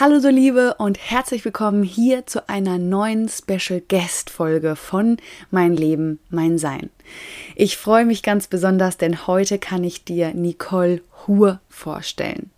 Hallo so Liebe und herzlich willkommen hier zu einer neuen Special Guest Folge von Mein Leben, mein Sein. Ich freue mich ganz besonders, denn heute kann ich dir Nicole Hur vorstellen.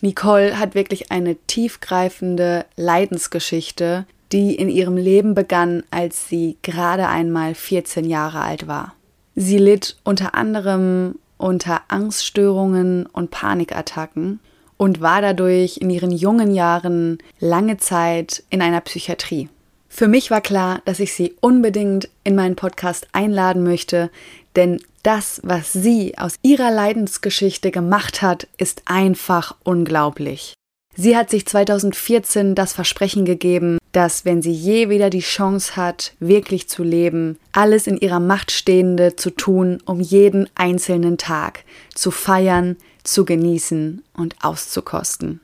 Nicole hat wirklich eine tiefgreifende Leidensgeschichte, die in ihrem Leben begann, als sie gerade einmal 14 Jahre alt war. Sie litt unter anderem unter Angststörungen und Panikattacken und war dadurch in ihren jungen Jahren lange Zeit in einer Psychiatrie. Für mich war klar, dass ich sie unbedingt in meinen Podcast einladen möchte, denn das, was sie aus ihrer Leidensgeschichte gemacht hat, ist einfach unglaublich. Sie hat sich 2014 das Versprechen gegeben, dass wenn sie je wieder die Chance hat, wirklich zu leben, alles in ihrer Macht Stehende zu tun, um jeden einzelnen Tag zu feiern, zu genießen und auszukosten.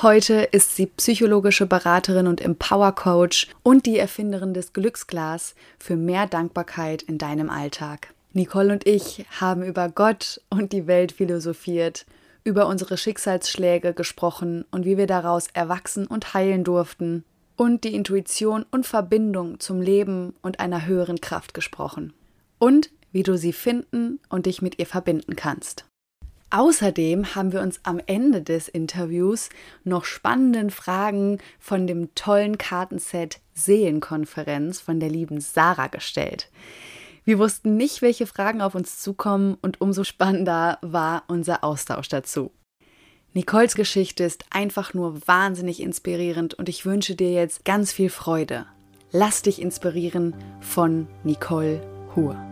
Heute ist sie psychologische Beraterin und Empower Coach und die Erfinderin des Glücksglas für mehr Dankbarkeit in deinem Alltag. Nicole und ich haben über Gott und die Welt philosophiert, über unsere Schicksalsschläge gesprochen und wie wir daraus erwachsen und heilen durften und die Intuition und Verbindung zum Leben und einer höheren Kraft gesprochen. Und wie du sie finden und dich mit ihr verbinden kannst. Außerdem haben wir uns am Ende des Interviews noch spannenden Fragen von dem tollen Kartenset Seelenkonferenz von der lieben Sarah gestellt. Wir wussten nicht, welche Fragen auf uns zukommen und umso spannender war unser Austausch dazu. Nicoles Geschichte ist einfach nur wahnsinnig inspirierend und ich wünsche dir jetzt ganz viel Freude. Lass dich inspirieren von Nicole Hur.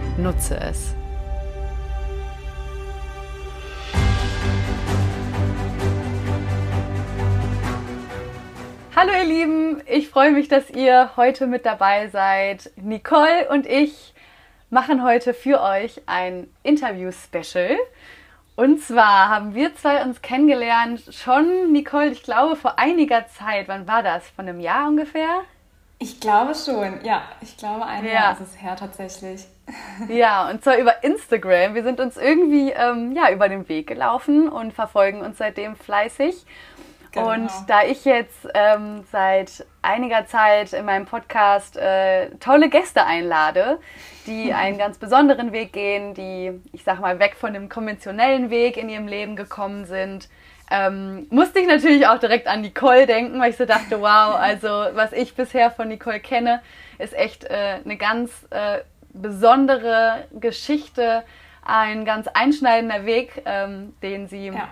Nutze es. Hallo ihr Lieben, ich freue mich, dass ihr heute mit dabei seid. Nicole und ich machen heute für euch ein Interview-Special. Und zwar haben wir zwei uns kennengelernt, schon, Nicole, ich glaube, vor einiger Zeit. Wann war das? Von einem Jahr ungefähr? Ich glaube schon, ja. Ich glaube, ein ja. Jahr ist es her tatsächlich. Ja, und zwar über Instagram. Wir sind uns irgendwie ähm, ja, über den Weg gelaufen und verfolgen uns seitdem fleißig. Genau. Und da ich jetzt ähm, seit einiger Zeit in meinem Podcast äh, tolle Gäste einlade, die einen ganz besonderen Weg gehen, die, ich sag mal, weg von dem konventionellen Weg in ihrem Leben gekommen sind, ähm, musste ich natürlich auch direkt an Nicole denken, weil ich so dachte, wow, also was ich bisher von Nicole kenne, ist echt äh, eine ganz äh, besondere Geschichte, ein ganz einschneidender Weg, ähm, den sie ja.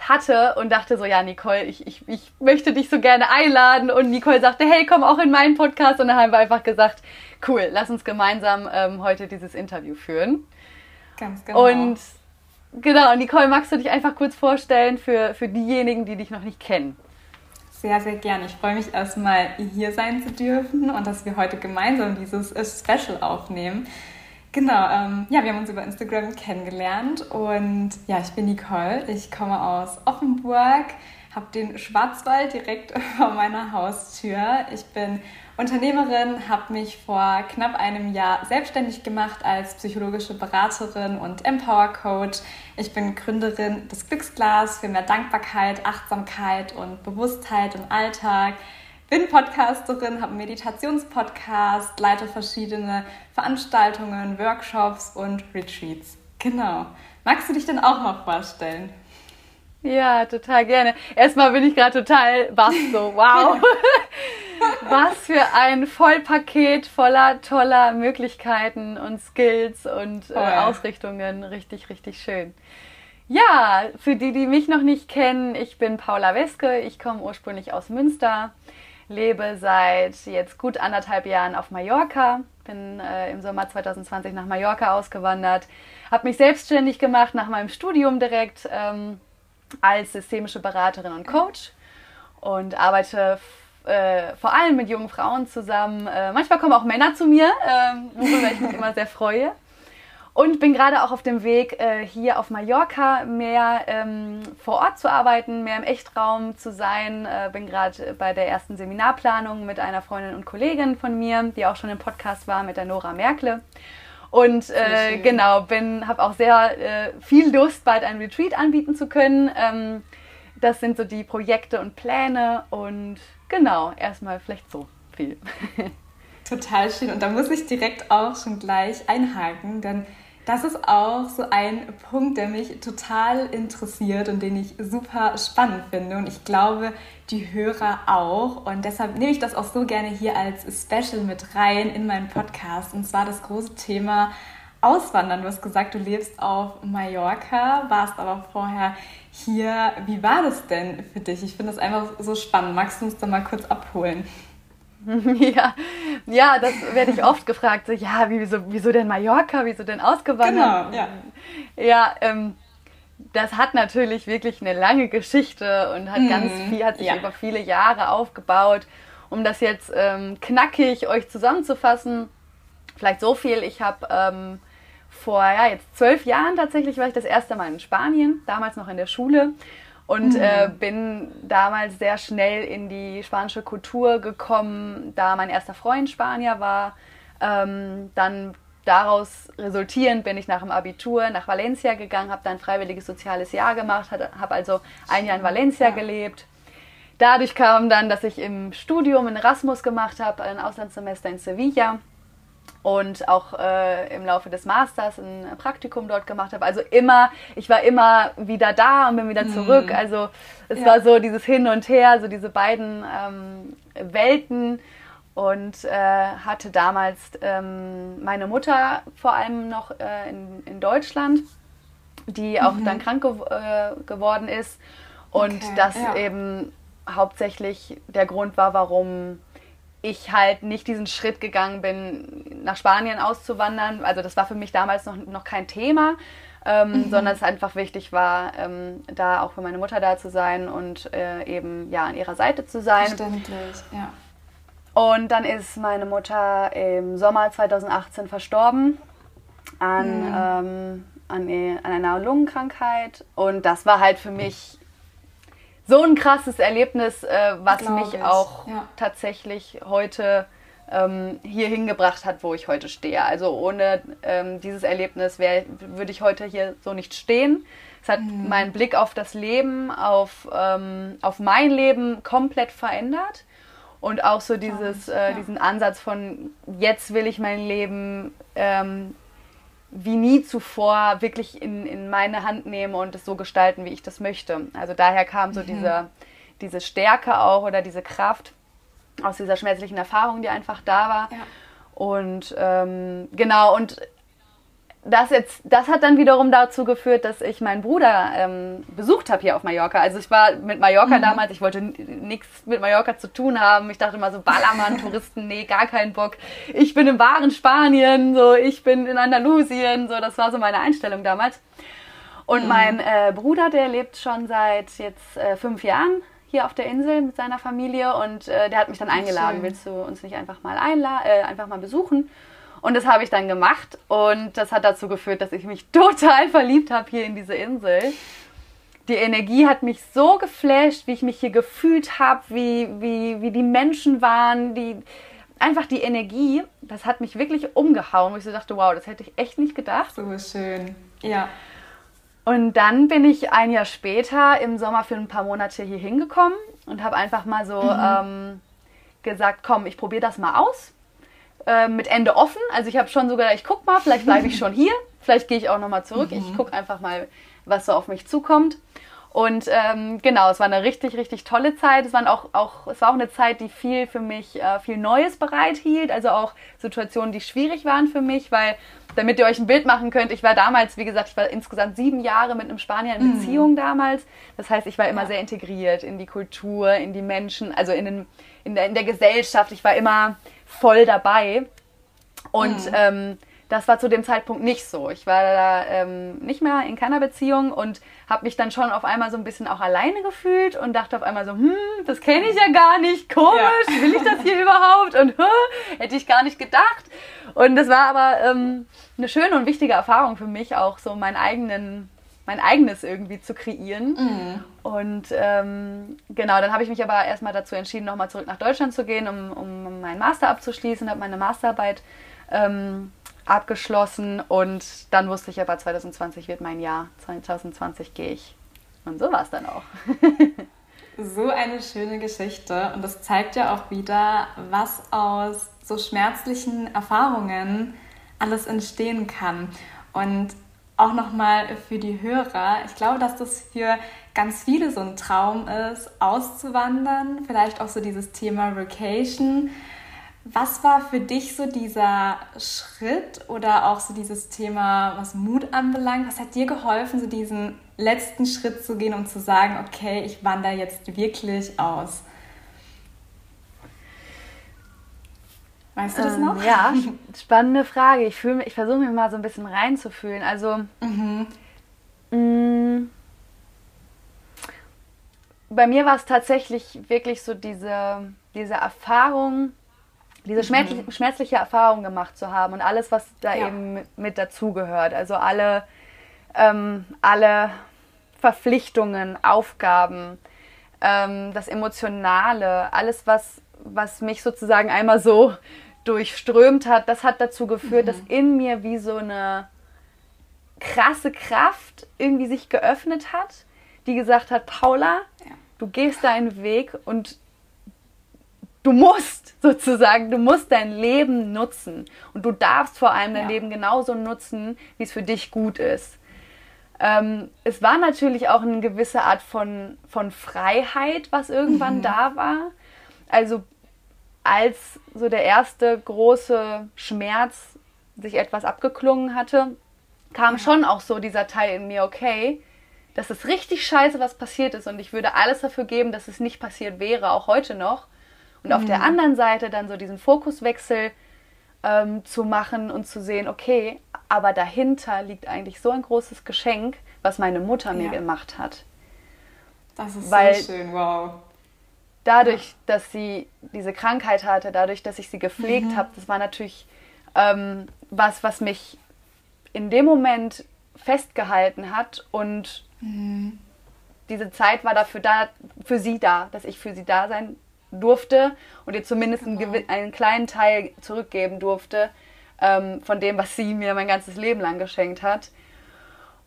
hatte und dachte so, ja, Nicole, ich, ich, ich möchte dich so gerne einladen. Und Nicole sagte, hey, komm auch in meinen Podcast. Und dann haben wir einfach gesagt, cool, lass uns gemeinsam ähm, heute dieses Interview führen. Ganz genau. Und Genau, Nicole, magst du dich einfach kurz vorstellen für, für diejenigen, die dich noch nicht kennen? Sehr, sehr gerne. Ich freue mich erstmal, hier sein zu dürfen und dass wir heute gemeinsam dieses äh, Special aufnehmen. Genau, ähm, ja, wir haben uns über Instagram kennengelernt und ja, ich bin Nicole. Ich komme aus Offenburg, habe den Schwarzwald direkt vor meiner Haustür. Ich bin Unternehmerin, habe mich vor knapp einem Jahr selbstständig gemacht als psychologische Beraterin und Empower Coach. Ich bin Gründerin des Glücksglas für mehr Dankbarkeit, Achtsamkeit und Bewusstheit im Alltag. Bin Podcasterin, habe einen Meditationspodcast, leite verschiedene Veranstaltungen, Workshops und Retreats. Genau. Magst du dich denn auch noch vorstellen? Ja, total gerne. Erstmal bin ich gerade total baff, so wow. Was für ein Vollpaket voller toller Möglichkeiten und Skills und äh, Ausrichtungen. Richtig, richtig schön. Ja, für die, die mich noch nicht kennen, ich bin Paula Weske. Ich komme ursprünglich aus Münster, lebe seit jetzt gut anderthalb Jahren auf Mallorca, bin äh, im Sommer 2020 nach Mallorca ausgewandert, habe mich selbstständig gemacht nach meinem Studium direkt. Ähm, als systemische Beraterin und Coach und arbeite äh, vor allem mit jungen Frauen zusammen. Äh, manchmal kommen auch Männer zu mir, äh, worüber ich mich immer sehr freue. Und bin gerade auch auf dem Weg, äh, hier auf Mallorca mehr ähm, vor Ort zu arbeiten, mehr im Echtraum zu sein. Äh, bin gerade bei der ersten Seminarplanung mit einer Freundin und Kollegin von mir, die auch schon im Podcast war, mit der Nora Merkle. Und äh, genau, bin, habe auch sehr äh, viel Lust, bald ein Retreat anbieten zu können. Ähm, das sind so die Projekte und Pläne und genau, erstmal vielleicht so viel. Total schön. Und da muss ich direkt auch schon gleich einhaken, denn das ist auch so ein Punkt, der mich total interessiert und den ich super spannend finde. Und ich glaube, die Hörer auch. Und deshalb nehme ich das auch so gerne hier als Special mit rein in meinen Podcast. Und zwar das große Thema Auswandern. Du hast gesagt, du lebst auf Mallorca, warst aber vorher hier. Wie war das denn für dich? Ich finde das einfach so spannend. Magst du uns da mal kurz abholen? Ja, ja, das werde ich oft gefragt. So, ja, wieso, wieso denn Mallorca? Wieso denn ausgewandert? Genau, ja. Ja, ähm, das hat natürlich wirklich eine lange Geschichte und hat mhm. ganz viel, hat sich ja. über viele Jahre aufgebaut. Um das jetzt ähm, knackig euch zusammenzufassen, vielleicht so viel. Ich habe ähm, vor ja, jetzt zwölf Jahren tatsächlich war ich das erste Mal in Spanien, damals noch in der Schule und mhm. äh, bin damals sehr schnell in die spanische Kultur gekommen, da mein erster Freund Spanier war. Ähm, dann daraus resultierend bin ich nach dem Abitur nach Valencia gegangen, habe dann ein freiwilliges soziales Jahr gemacht, habe also ein Jahr in Valencia ja. gelebt. Dadurch kam dann, dass ich im Studium ein Erasmus gemacht habe, ein Auslandssemester in Sevilla und auch äh, im Laufe des Masters ein Praktikum dort gemacht habe. Also immer, ich war immer wieder da und bin wieder mhm. zurück. Also es ja. war so dieses Hin und Her, so diese beiden ähm, Welten und äh, hatte damals ähm, meine Mutter vor allem noch äh, in, in Deutschland, die auch mhm. dann krank ge äh, geworden ist und okay. das ja. eben hauptsächlich der Grund war, warum ich halt nicht diesen Schritt gegangen bin, nach Spanien auszuwandern. Also das war für mich damals noch, noch kein Thema, ähm, mhm. sondern es einfach wichtig war, ähm, da auch für meine Mutter da zu sein und äh, eben ja an ihrer Seite zu sein. Verständlich, ja. Und dann ist meine Mutter im Sommer 2018 verstorben an, mhm. ähm, an, an einer Lungenkrankheit. Und das war halt für mich so ein krasses Erlebnis, äh, was mich ich. auch ja. tatsächlich heute ähm, hier hingebracht hat, wo ich heute stehe. Also ohne ähm, dieses Erlebnis würde ich heute hier so nicht stehen. Es hat mhm. meinen Blick auf das Leben, auf, ähm, auf mein Leben komplett verändert. Und auch so dieses, äh, ja. diesen Ansatz von jetzt will ich mein Leben ähm, wie nie zuvor wirklich in, in meine Hand nehme und es so gestalten, wie ich das möchte. Also daher kam so mhm. diese, diese Stärke auch oder diese Kraft aus dieser schmerzlichen Erfahrung, die einfach da war. Ja. Und ähm, genau, und das jetzt, das hat dann wiederum dazu geführt, dass ich meinen Bruder ähm, besucht habe hier auf Mallorca. Also ich war mit Mallorca mhm. damals, ich wollte nichts mit Mallorca zu tun haben. Ich dachte immer so, Ballermann, Touristen, nee, gar keinen Bock. Ich bin im wahren Spanien, so ich bin in Andalusien, so das war so meine Einstellung damals. Und mhm. mein äh, Bruder, der lebt schon seit jetzt äh, fünf Jahren hier auf der Insel mit seiner Familie und äh, der hat mich dann eingeladen. Willst du uns nicht einfach mal einladen, äh, einfach mal besuchen? Und das habe ich dann gemacht und das hat dazu geführt, dass ich mich total verliebt habe hier in diese Insel. Die Energie hat mich so geflasht, wie ich mich hier gefühlt habe, wie, wie, wie die Menschen waren, die, einfach die Energie, das hat mich wirklich umgehauen, wo ich so dachte, wow, das hätte ich echt nicht gedacht. So schön, ja. Und dann bin ich ein Jahr später im Sommer für ein paar Monate hier hingekommen und habe einfach mal so mhm. ähm, gesagt, komm, ich probiere das mal aus äh, mit Ende offen. Also ich habe schon sogar, ich gucke mal, vielleicht bleibe ich schon hier, vielleicht gehe ich auch nochmal zurück. Mhm. Ich gucke einfach mal, was so auf mich zukommt. Und ähm, genau, es war eine richtig, richtig tolle Zeit. Es, waren auch, auch, es war auch eine Zeit, die viel für mich, äh, viel Neues bereithielt. Also auch Situationen, die schwierig waren für mich, weil, damit ihr euch ein Bild machen könnt, ich war damals, wie gesagt, ich war insgesamt sieben Jahre mit einem Spanier in mhm. Beziehung mhm. damals. Das heißt, ich war immer ja. sehr integriert in die Kultur, in die Menschen, also in, den, in, der, in der Gesellschaft. Ich war immer voll dabei. Und mhm. ähm, das war zu dem Zeitpunkt nicht so. Ich war da ähm, nicht mehr in keiner Beziehung und habe mich dann schon auf einmal so ein bisschen auch alleine gefühlt und dachte auf einmal so, hm, das kenne ich ja gar nicht, komisch, ja. will ich das hier überhaupt? Und hätte ich gar nicht gedacht. Und das war aber ähm, eine schöne und wichtige Erfahrung für mich, auch so meinen eigenen mein eigenes irgendwie zu kreieren. Mhm. Und ähm, genau, dann habe ich mich aber erstmal dazu entschieden, nochmal zurück nach Deutschland zu gehen, um, um meinen Master abzuschließen, habe meine Masterarbeit ähm, abgeschlossen und dann wusste ich aber, 2020 wird mein Jahr, 2020 gehe ich. Und so war es dann auch. so eine schöne Geschichte und das zeigt ja auch wieder, was aus so schmerzlichen Erfahrungen alles entstehen kann. Und auch nochmal für die Hörer, ich glaube, dass das für ganz viele so ein Traum ist, auszuwandern, vielleicht auch so dieses Thema Vacation was war für dich so dieser Schritt oder auch so dieses Thema, was Mut anbelangt? Was hat dir geholfen, so diesen letzten Schritt zu gehen und zu sagen, okay, ich wandere jetzt wirklich aus? Weißt du das ähm, noch? ja, spannende Frage. Ich, ich versuche mich mal so ein bisschen reinzufühlen. Also, mhm. mh, mm, bei mir war es tatsächlich wirklich so diese, diese Erfahrung, diese schmerzliche, mhm. schmerzliche Erfahrung gemacht zu haben und alles, was da ja. eben mit dazugehört. Also alle, ähm, alle Verpflichtungen, Aufgaben, ähm, das Emotionale, alles, was, was mich sozusagen einmal so durchströmt hat, das hat dazu geführt, mhm. dass in mir wie so eine krasse Kraft irgendwie sich geöffnet hat, die gesagt hat, Paula, ja. du gehst deinen Weg und du musst sozusagen, du musst dein Leben nutzen. Und du darfst vor allem dein ja. Leben genauso nutzen, wie es für dich gut ist. Ähm, es war natürlich auch eine gewisse Art von, von Freiheit, was irgendwann mhm. da war. Also als so der erste große Schmerz sich etwas abgeklungen hatte, kam schon auch so dieser Teil in mir, okay, das ist richtig scheiße, was passiert ist und ich würde alles dafür geben, dass es nicht passiert wäre, auch heute noch. Und auf der mhm. anderen Seite dann so diesen Fokuswechsel ähm, zu machen und zu sehen, okay, aber dahinter liegt eigentlich so ein großes Geschenk, was meine Mutter mir ja. gemacht hat. Das ist Weil so schön, wow. Dadurch, dass sie diese Krankheit hatte, dadurch, dass ich sie gepflegt mhm. habe, das war natürlich ähm, was, was mich in dem Moment festgehalten hat und mhm. diese Zeit war dafür da, für sie da, dass ich für sie da sein durfte und ihr zumindest genau. einen, einen, kleinen Teil zurückgeben durfte ähm, von dem, was sie mir mein ganzes Leben lang geschenkt hat.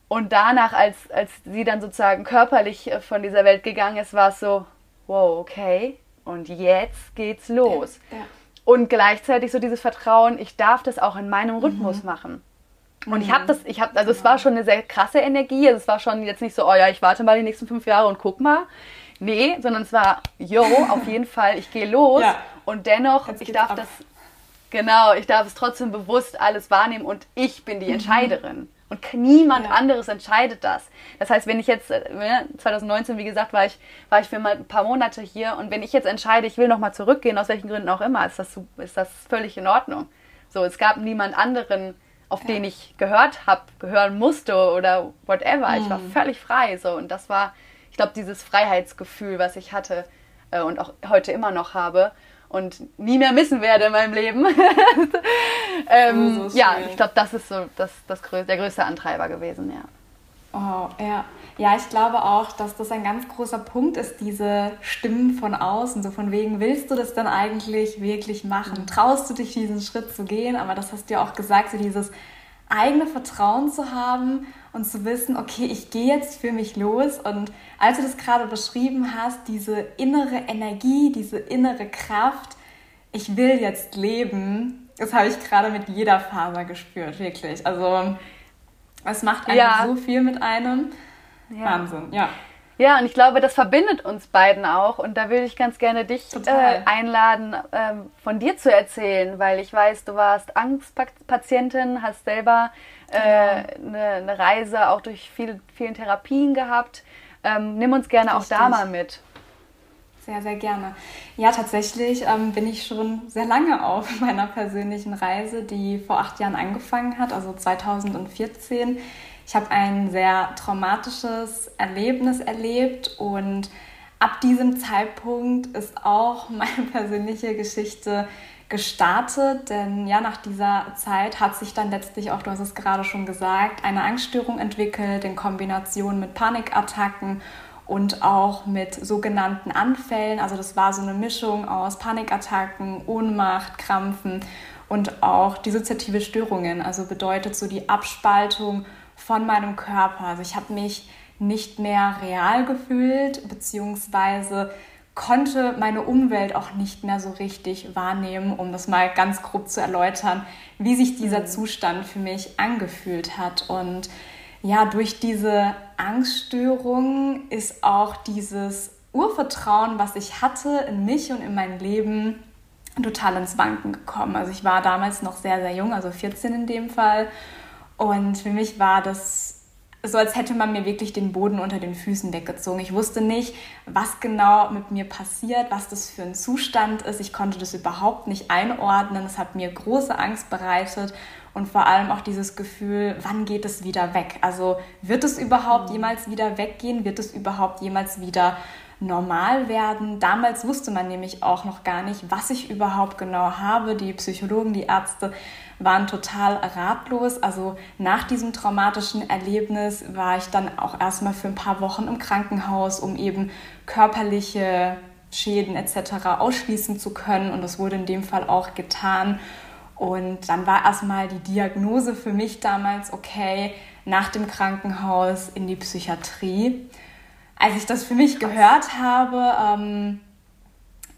Und danach, als, als sie dann sozusagen körperlich äh, von dieser Welt gegangen ist, war es so, wow, okay, und jetzt geht's los. Ja, ja. Und gleichzeitig so dieses Vertrauen, ich darf das auch in meinem Rhythmus mhm. machen. Und mhm. ich habe das, ich habe, also genau. es war schon eine sehr krasse Energie. Also es war schon jetzt nicht so, oh ja, ich warte mal die nächsten fünf Jahre und guck mal, Nee, sondern es war, yo, auf jeden Fall, ich gehe los ja. und dennoch, ich darf ab. das, genau, ich darf es trotzdem bewusst alles wahrnehmen und ich bin die mhm. Und niemand ja. anderes entscheidet das. Das heißt, wenn ich jetzt, 2019, äh, wie gesagt, war ich, war ich für mal ein paar Monate hier und wenn ich jetzt entscheide, ich will nochmal zurückgehen, aus welchen Gründen auch immer, ist das, ist das völlig in Ordnung. So, es gab niemand anderen, auf ja. den ich gehört habe, gehören musste oder whatever. Mhm. Ich war mhm. völlig frei. So, und das war, ich glaube, dieses Freiheitsgefühl, was ich hatte äh, und auch heute immer noch habe und nie mehr missen werde in meinem Leben. ähm, oh, so ja, ich glaube, das ist so das, das der größte Antreiber gewesen, ja. Oh, ja. Ja, ich glaube auch, dass das ein ganz großer Punkt ist, diese Stimmen von außen, so von wegen, willst du das dann eigentlich wirklich machen? Mhm. Traust du dich, diesen Schritt zu gehen? Aber das hast du ja auch gesagt, so dieses eigene Vertrauen zu haben und zu wissen, okay, ich gehe jetzt für mich los. Und als du das gerade beschrieben hast, diese innere Energie, diese innere Kraft, ich will jetzt leben, das habe ich gerade mit jeder Faser gespürt, wirklich. Also es macht einfach ja. so viel mit einem. Ja. Wahnsinn, ja. Ja, und ich glaube, das verbindet uns beiden auch. Und da würde ich ganz gerne dich äh, einladen, äh, von dir zu erzählen, weil ich weiß, du warst Angstpatientin, hast selber äh, eine, eine, Reise auch durch viel, vielen Therapien gehabt. Ähm, nimm uns gerne Richtig. auch da mal mit. Sehr, sehr gerne. Ja, tatsächlich ähm, bin ich schon sehr lange auf meiner persönlichen Reise, die vor acht Jahren angefangen hat, also 2014. Ich habe ein sehr traumatisches Erlebnis erlebt und ab diesem Zeitpunkt ist auch meine persönliche Geschichte gestartet, denn ja, nach dieser Zeit hat sich dann letztlich auch, du hast es gerade schon gesagt, eine Angststörung entwickelt in Kombination mit Panikattacken und auch mit sogenannten Anfällen. Also das war so eine Mischung aus Panikattacken, Ohnmacht, Krampfen und auch dissoziative Störungen. Also bedeutet so die Abspaltung von meinem Körper. Also ich habe mich nicht mehr real gefühlt, beziehungsweise konnte meine Umwelt auch nicht mehr so richtig wahrnehmen, um das mal ganz grob zu erläutern, wie sich dieser mhm. Zustand für mich angefühlt hat. Und ja, durch diese Angststörung ist auch dieses Urvertrauen, was ich hatte in mich und in mein Leben, total ins Wanken gekommen. Also ich war damals noch sehr, sehr jung, also 14 in dem Fall. Und für mich war das so, als hätte man mir wirklich den Boden unter den Füßen weggezogen. Ich wusste nicht, was genau mit mir passiert, was das für ein Zustand ist. Ich konnte das überhaupt nicht einordnen. Es hat mir große Angst bereitet und vor allem auch dieses Gefühl, wann geht es wieder weg? Also wird es überhaupt mhm. jemals wieder weggehen? Wird es überhaupt jemals wieder normal werden? Damals wusste man nämlich auch noch gar nicht, was ich überhaupt genau habe. Die Psychologen, die Ärzte waren total ratlos. Also nach diesem traumatischen Erlebnis war ich dann auch erstmal für ein paar Wochen im Krankenhaus, um eben körperliche Schäden etc. ausschließen zu können. Und das wurde in dem Fall auch getan. Und dann war erstmal die Diagnose für mich damals, okay, nach dem Krankenhaus in die Psychiatrie. Als ich das für mich gehört habe, ähm,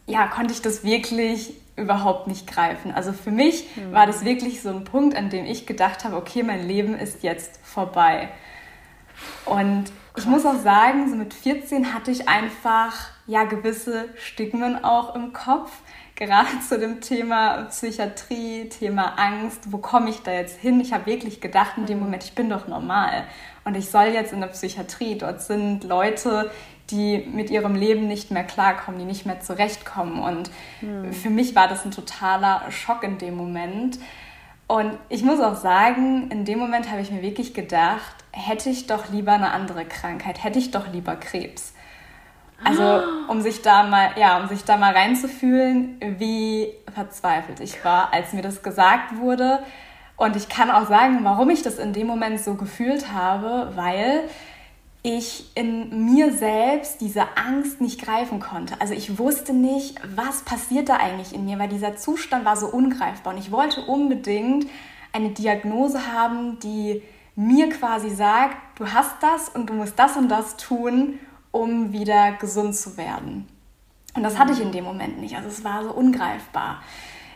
ja, konnte ich das wirklich überhaupt nicht greifen. Also für mich mhm. war das wirklich so ein Punkt, an dem ich gedacht habe, okay, mein Leben ist jetzt vorbei. Und ich muss auch sagen, so mit 14 hatte ich einfach ja gewisse Stigmen auch im Kopf, gerade zu dem Thema Psychiatrie, Thema Angst, wo komme ich da jetzt hin? Ich habe wirklich gedacht in dem hm. Moment, ich bin doch normal und ich soll jetzt in der Psychiatrie. Dort sind Leute, die mit ihrem Leben nicht mehr klarkommen, die nicht mehr zurechtkommen. Und hm. für mich war das ein totaler Schock in dem Moment. Und ich muss auch sagen, in dem Moment habe ich mir wirklich gedacht, hätte ich doch lieber eine andere Krankheit, hätte ich doch lieber Krebs. Also um sich da mal, ja, um sich da mal reinzufühlen, wie verzweifelt ich war, als mir das gesagt wurde. Und ich kann auch sagen, warum ich das in dem Moment so gefühlt habe, weil ich in mir selbst diese Angst nicht greifen konnte. Also ich wusste nicht, was passiert da eigentlich in mir, weil dieser Zustand war so ungreifbar und ich wollte unbedingt eine Diagnose haben, die mir quasi sagt, du hast das und du musst das und das tun, um wieder gesund zu werden. Und das hatte ich in dem Moment nicht. Also es war so ungreifbar.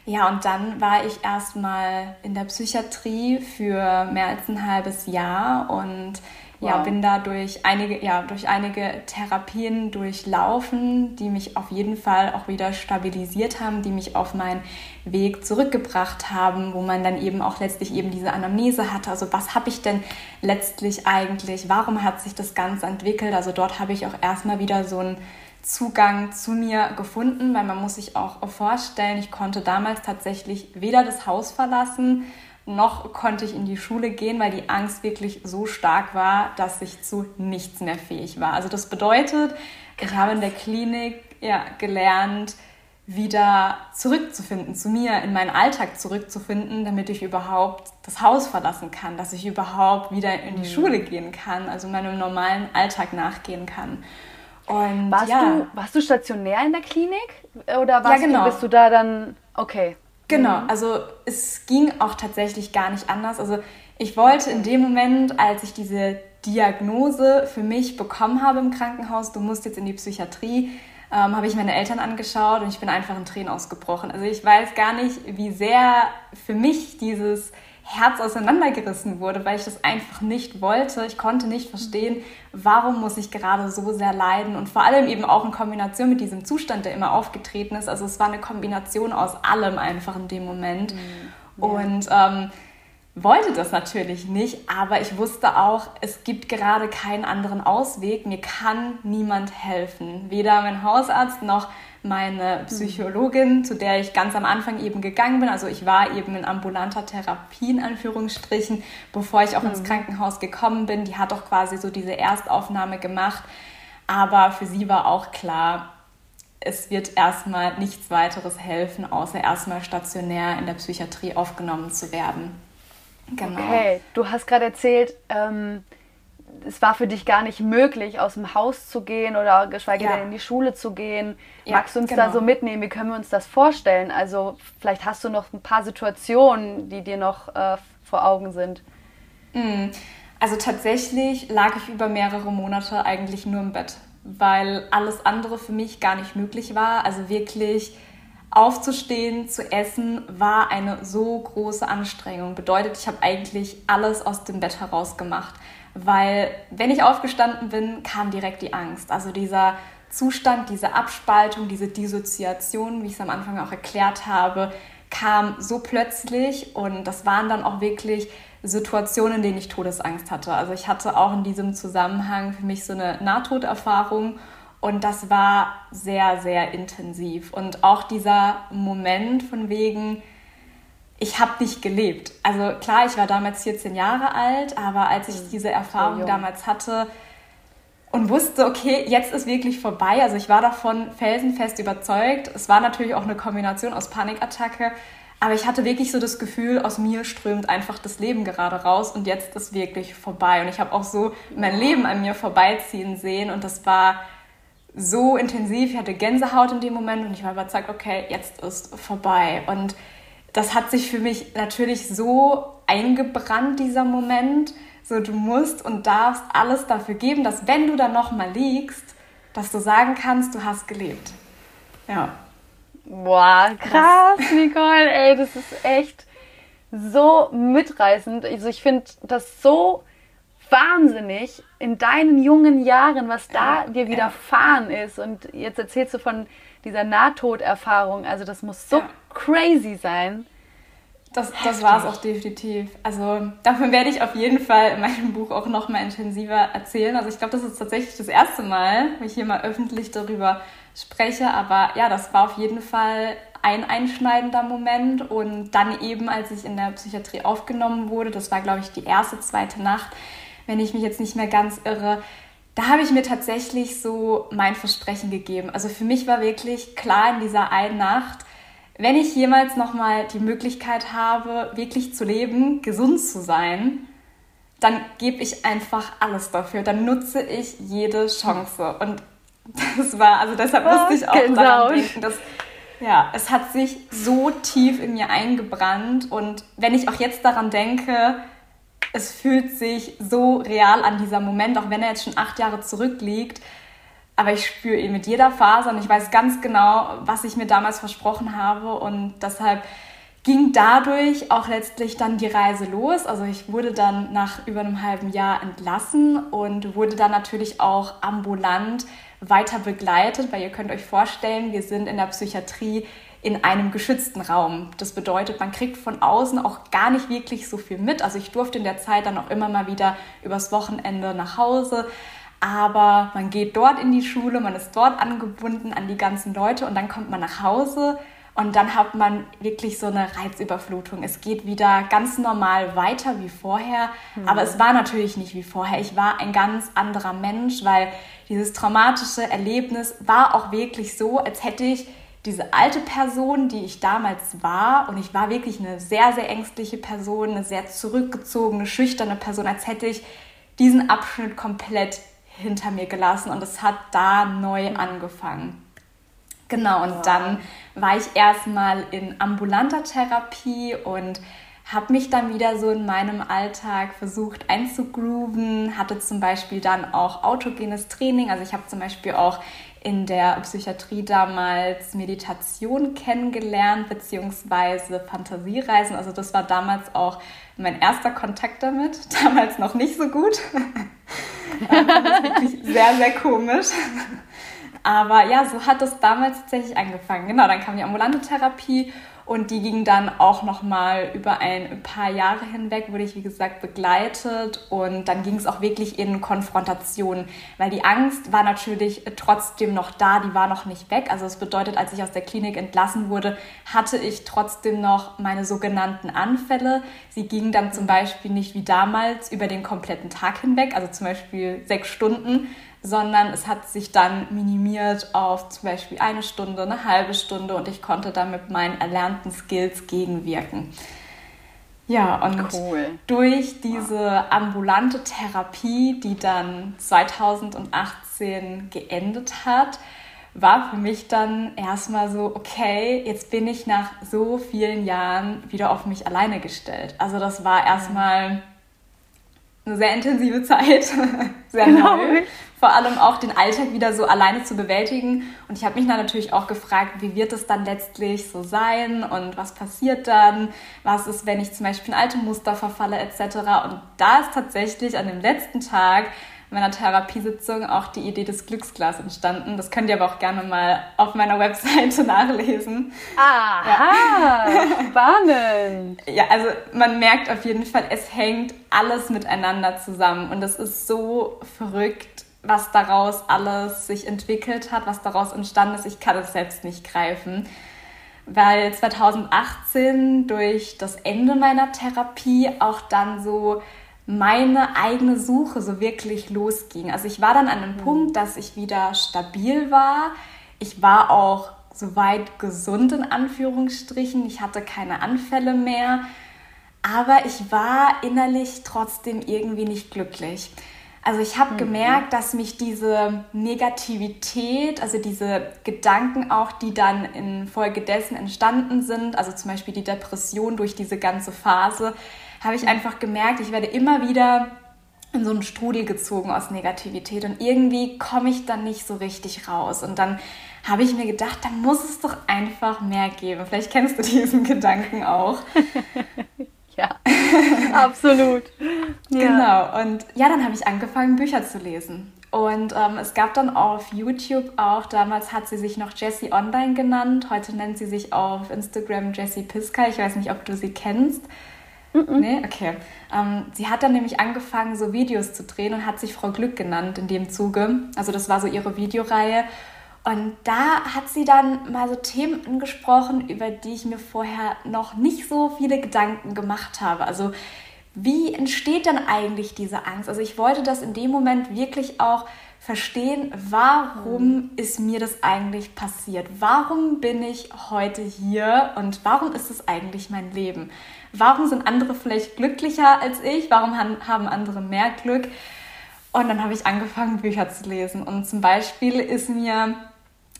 Ja, und dann war ich erstmal in der Psychiatrie für mehr als ein halbes Jahr und Wow. Ja, bin da durch einige, ja, durch einige Therapien durchlaufen, die mich auf jeden Fall auch wieder stabilisiert haben, die mich auf meinen Weg zurückgebracht haben, wo man dann eben auch letztlich eben diese Anamnese hatte. Also was habe ich denn letztlich eigentlich? Warum hat sich das Ganze entwickelt? Also dort habe ich auch erstmal wieder so einen Zugang zu mir gefunden, weil man muss sich auch vorstellen, ich konnte damals tatsächlich weder das Haus verlassen, noch konnte ich in die Schule gehen, weil die Angst wirklich so stark war, dass ich zu nichts mehr fähig war. Also das bedeutet, Krass. ich habe in der Klinik ja, gelernt, wieder zurückzufinden, zu mir, in meinen Alltag zurückzufinden, damit ich überhaupt das Haus verlassen kann, dass ich überhaupt wieder in die mhm. Schule gehen kann, also meinem normalen Alltag nachgehen kann. Und, warst, ja. du, warst du stationär in der Klinik? Oder warst ja, genau. du, bist du da dann, okay. Genau, also es ging auch tatsächlich gar nicht anders. Also ich wollte in dem Moment, als ich diese Diagnose für mich bekommen habe im Krankenhaus, du musst jetzt in die Psychiatrie, ähm, habe ich meine Eltern angeschaut und ich bin einfach in Tränen ausgebrochen. Also ich weiß gar nicht, wie sehr für mich dieses Herz auseinandergerissen wurde, weil ich das einfach nicht wollte. Ich konnte nicht verstehen, warum muss ich gerade so sehr leiden und vor allem eben auch in Kombination mit diesem Zustand, der immer aufgetreten ist. Also es war eine Kombination aus allem einfach in dem Moment. Mhm. Und ähm, wollte das natürlich nicht, aber ich wusste auch, es gibt gerade keinen anderen Ausweg. Mir kann niemand helfen. Weder mein Hausarzt noch meine Psychologin, zu der ich ganz am Anfang eben gegangen bin. Also ich war eben in ambulanter Therapie in Anführungsstrichen, bevor ich auch mhm. ins Krankenhaus gekommen bin. Die hat doch quasi so diese Erstaufnahme gemacht. Aber für sie war auch klar, es wird erstmal nichts weiteres helfen, außer erstmal stationär in der Psychiatrie aufgenommen zu werden. Genau. Okay, du hast gerade erzählt, ähm, es war für dich gar nicht möglich, aus dem Haus zu gehen oder geschweige ja. denn in die Schule zu gehen. Ja, Magst du uns genau. da so mitnehmen? Wie können wir uns das vorstellen? Also vielleicht hast du noch ein paar Situationen, die dir noch äh, vor Augen sind. Mm. Also tatsächlich lag ich über mehrere Monate eigentlich nur im Bett, weil alles andere für mich gar nicht möglich war. Also wirklich Aufzustehen, zu essen, war eine so große Anstrengung. Bedeutet, ich habe eigentlich alles aus dem Bett heraus gemacht, weil wenn ich aufgestanden bin, kam direkt die Angst. Also dieser Zustand, diese Abspaltung, diese Dissoziation, wie ich es am Anfang auch erklärt habe, kam so plötzlich und das waren dann auch wirklich Situationen, in denen ich Todesangst hatte. Also ich hatte auch in diesem Zusammenhang für mich so eine Nahtoderfahrung und das war sehr, sehr intensiv. Und auch dieser Moment von wegen, ich habe nicht gelebt. Also klar, ich war damals 14 Jahre alt, aber als ich hm, diese Erfahrung damals hatte und wusste, okay, jetzt ist wirklich vorbei. Also ich war davon felsenfest überzeugt. Es war natürlich auch eine Kombination aus Panikattacke, aber ich hatte wirklich so das Gefühl, aus mir strömt einfach das Leben gerade raus und jetzt ist wirklich vorbei. Und ich habe auch so mein Leben an mir vorbeiziehen sehen und das war so intensiv, ich hatte Gänsehaut in dem Moment und ich war überzeugt, okay, jetzt ist vorbei. Und das hat sich für mich natürlich so eingebrannt, dieser Moment. So, du musst und darfst alles dafür geben, dass wenn du dann nochmal liegst, dass du sagen kannst, du hast gelebt. Ja. Boah, krass, Nicole, ey, das ist echt so mitreißend. Also ich finde das so wahnsinnig in deinen jungen Jahren, was da ja, dir widerfahren ja. ist. Und jetzt erzählst du von dieser Nahtoderfahrung. Also das muss so ja. Crazy sein. Das, das war es auch definitiv. Also davon werde ich auf jeden Fall in meinem Buch auch noch mal intensiver erzählen. Also ich glaube, das ist tatsächlich das erste Mal, wo ich hier mal öffentlich darüber spreche. Aber ja, das war auf jeden Fall ein einschneidender Moment. Und dann eben, als ich in der Psychiatrie aufgenommen wurde, das war, glaube ich, die erste, zweite Nacht, wenn ich mich jetzt nicht mehr ganz irre, da habe ich mir tatsächlich so mein Versprechen gegeben. Also für mich war wirklich klar in dieser einen Nacht, wenn ich jemals nochmal die Möglichkeit habe, wirklich zu leben, gesund zu sein, dann gebe ich einfach alles dafür. Dann nutze ich jede Chance. Und das war, also deshalb oh, musste ich auch genau. daran denken, dass ja, es hat sich so tief in mir eingebrannt. Und wenn ich auch jetzt daran denke, es fühlt sich so real an, dieser Moment, auch wenn er jetzt schon acht Jahre zurückliegt. Aber ich spüre ihn mit jeder Phase und ich weiß ganz genau, was ich mir damals versprochen habe. Und deshalb ging dadurch auch letztlich dann die Reise los. Also ich wurde dann nach über einem halben Jahr entlassen und wurde dann natürlich auch ambulant weiter begleitet, weil ihr könnt euch vorstellen, wir sind in der Psychiatrie in einem geschützten Raum. Das bedeutet, man kriegt von außen auch gar nicht wirklich so viel mit. Also ich durfte in der Zeit dann auch immer mal wieder übers Wochenende nach Hause. Aber man geht dort in die Schule, man ist dort angebunden an die ganzen Leute und dann kommt man nach Hause und dann hat man wirklich so eine Reizüberflutung. Es geht wieder ganz normal weiter wie vorher, mhm. aber es war natürlich nicht wie vorher. Ich war ein ganz anderer Mensch, weil dieses traumatische Erlebnis war auch wirklich so, als hätte ich diese alte Person, die ich damals war, und ich war wirklich eine sehr, sehr ängstliche Person, eine sehr zurückgezogene, schüchterne Person, als hätte ich diesen Abschnitt komplett hinter mir gelassen und es hat da neu angefangen. Genau, und dann war ich erstmal in ambulanter Therapie und habe mich dann wieder so in meinem Alltag versucht einzugrooven, hatte zum Beispiel dann auch autogenes Training. Also ich habe zum Beispiel auch in der Psychiatrie damals Meditation kennengelernt, beziehungsweise Fantasiereisen. Also das war damals auch mein erster Kontakt damit. Damals noch nicht so gut. das ist wirklich sehr, sehr komisch. Aber ja, so hat es damals tatsächlich angefangen. Genau, dann kam die ambulante Therapie und die ging dann auch noch mal über ein paar Jahre hinweg, wurde ich wie gesagt begleitet und dann ging es auch wirklich in Konfrontation, weil die Angst war natürlich trotzdem noch da, die war noch nicht weg. Also es bedeutet, als ich aus der Klinik entlassen wurde, hatte ich trotzdem noch meine sogenannten Anfälle. Sie gingen dann zum Beispiel nicht wie damals über den kompletten Tag hinweg, also zum Beispiel sechs Stunden, sondern es hat sich dann minimiert auf zum Beispiel eine Stunde, eine halbe Stunde und ich konnte dann mit meinen erlernten Skills gegenwirken. Ja, und cool. durch diese ambulante Therapie, die dann 2018 geendet hat, war für mich dann erstmal so, okay, jetzt bin ich nach so vielen Jahren wieder auf mich alleine gestellt. Also das war erstmal eine sehr intensive Zeit, sehr neu. Vor allem auch den Alltag wieder so alleine zu bewältigen. Und ich habe mich dann natürlich auch gefragt, wie wird es dann letztlich so sein und was passiert dann? Was ist, wenn ich zum Beispiel in alte Muster verfalle etc. Und da ist tatsächlich an dem letzten Tag meiner Therapiesitzung auch die Idee des Glücksglas entstanden. Das könnt ihr aber auch gerne mal auf meiner Webseite nachlesen. Aha, ja. spannend. ja, also man merkt auf jeden Fall, es hängt alles miteinander zusammen und es ist so verrückt, was daraus alles sich entwickelt hat, was daraus entstanden ist. Ich kann es selbst nicht greifen weil 2018 durch das Ende meiner Therapie auch dann so meine eigene Suche so wirklich losging. Also ich war dann an einem mhm. Punkt, dass ich wieder stabil war. Ich war auch soweit gesund in Anführungsstrichen. Ich hatte keine Anfälle mehr. Aber ich war innerlich trotzdem irgendwie nicht glücklich. Also ich habe mhm. gemerkt, dass mich diese Negativität, also diese Gedanken auch, die dann infolgedessen entstanden sind, also zum Beispiel die Depression durch diese ganze Phase, habe ich einfach gemerkt, ich werde immer wieder in so einen Strudel gezogen aus Negativität und irgendwie komme ich dann nicht so richtig raus. Und dann habe ich mir gedacht, da muss es doch einfach mehr geben. Vielleicht kennst du diesen Gedanken auch. ja, absolut. Genau. Und ja, dann habe ich angefangen, Bücher zu lesen. Und ähm, es gab dann auf YouTube auch, damals hat sie sich noch Jessie Online genannt, heute nennt sie sich auf Instagram Jessie Piska. Ich weiß nicht, ob du sie kennst. Mm -mm. Nee, okay. Ähm, sie hat dann nämlich angefangen, so Videos zu drehen und hat sich Frau Glück genannt in dem Zuge. Also das war so ihre Videoreihe. Und da hat sie dann mal so Themen angesprochen, über die ich mir vorher noch nicht so viele Gedanken gemacht habe. Also wie entsteht denn eigentlich diese Angst? Also ich wollte das in dem Moment wirklich auch verstehen, warum ist mir das eigentlich passiert? Warum bin ich heute hier und warum ist es eigentlich mein Leben? Warum sind andere vielleicht glücklicher als ich? Warum haben andere mehr Glück? Und dann habe ich angefangen, Bücher zu lesen. Und zum Beispiel ist mir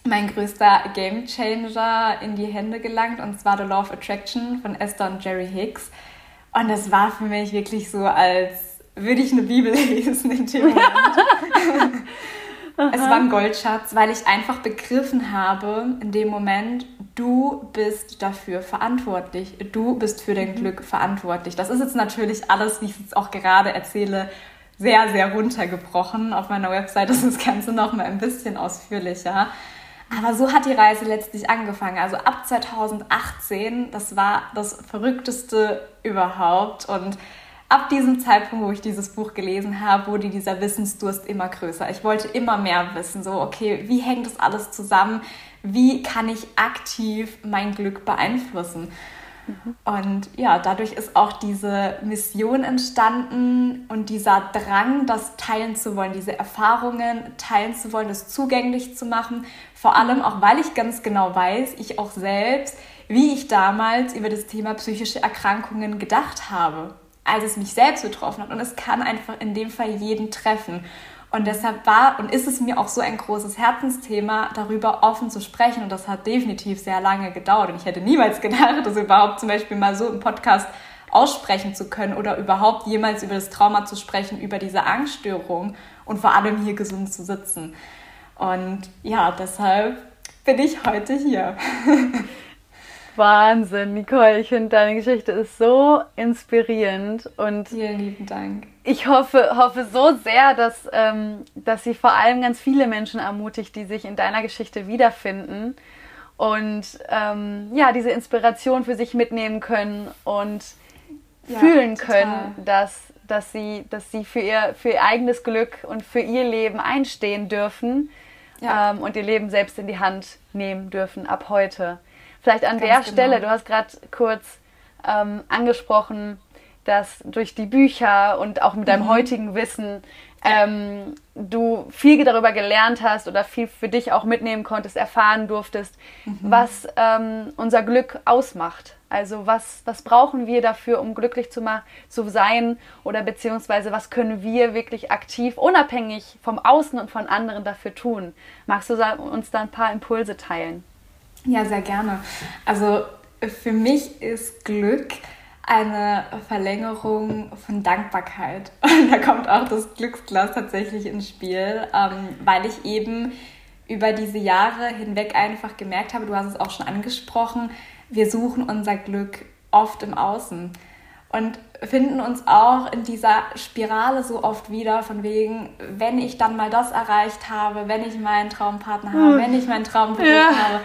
mein größter Game Changer in die Hände gelangt, und zwar The Law of Attraction von Esther und Jerry Hicks. Und das war für mich wirklich so, als würde ich eine Bibel lesen in dem Moment. es war ein Goldschatz, weil ich einfach begriffen habe in dem Moment, du bist dafür verantwortlich. Du bist für dein mhm. Glück verantwortlich. Das ist jetzt natürlich alles, wie ich es jetzt auch gerade erzähle, sehr, sehr runtergebrochen. Auf meiner Website ist das Ganze noch mal ein bisschen ausführlicher. Aber so hat die Reise letztlich angefangen. Also ab 2018, das war das Verrückteste überhaupt. Und ab diesem Zeitpunkt, wo ich dieses Buch gelesen habe, wurde dieser Wissensdurst immer größer. Ich wollte immer mehr wissen. So, okay, wie hängt das alles zusammen? Wie kann ich aktiv mein Glück beeinflussen? Und ja, dadurch ist auch diese Mission entstanden und dieser Drang, das teilen zu wollen, diese Erfahrungen teilen zu wollen, das zugänglich zu machen. Vor allem auch, weil ich ganz genau weiß, ich auch selbst, wie ich damals über das Thema psychische Erkrankungen gedacht habe, als es mich selbst betroffen hat. Und es kann einfach in dem Fall jeden treffen. Und deshalb war und ist es mir auch so ein großes Herzensthema, darüber offen zu sprechen. Und das hat definitiv sehr lange gedauert. Und ich hätte niemals gedacht, das überhaupt zum Beispiel mal so im Podcast aussprechen zu können oder überhaupt jemals über das Trauma zu sprechen, über diese Angststörung und vor allem hier gesund zu sitzen. Und ja, deshalb bin ich heute hier. Wahnsinn, Nicole. Ich finde, deine Geschichte ist so inspirierend und vielen lieben Dank. Ich hoffe, hoffe so sehr, dass, ähm, dass sie vor allem ganz viele Menschen ermutigt, die sich in deiner Geschichte wiederfinden und ähm, ja, diese Inspiration für sich mitnehmen können und ja, fühlen können, dass, dass sie, dass sie für, ihr, für ihr eigenes Glück und für ihr Leben einstehen dürfen ja. ähm, und ihr Leben selbst in die Hand nehmen dürfen ab heute. Vielleicht an Ganz der genau. Stelle, du hast gerade kurz ähm, angesprochen, dass durch die Bücher und auch mit deinem mhm. heutigen Wissen ähm, du viel darüber gelernt hast oder viel für dich auch mitnehmen konntest, erfahren durftest, mhm. was ähm, unser Glück ausmacht. Also was, was brauchen wir dafür, um glücklich zu, zu sein oder beziehungsweise was können wir wirklich aktiv, unabhängig vom Außen und von anderen dafür tun? Magst du uns da ein paar Impulse teilen? Ja, sehr gerne. Also für mich ist Glück eine Verlängerung von Dankbarkeit. Und da kommt auch das Glücksglas tatsächlich ins Spiel, ähm, weil ich eben über diese Jahre hinweg einfach gemerkt habe, du hast es auch schon angesprochen, wir suchen unser Glück oft im Außen und finden uns auch in dieser Spirale so oft wieder, von wegen, wenn ich dann mal das erreicht habe, wenn ich meinen Traumpartner habe, wenn ich meinen Traumberuf ja. habe,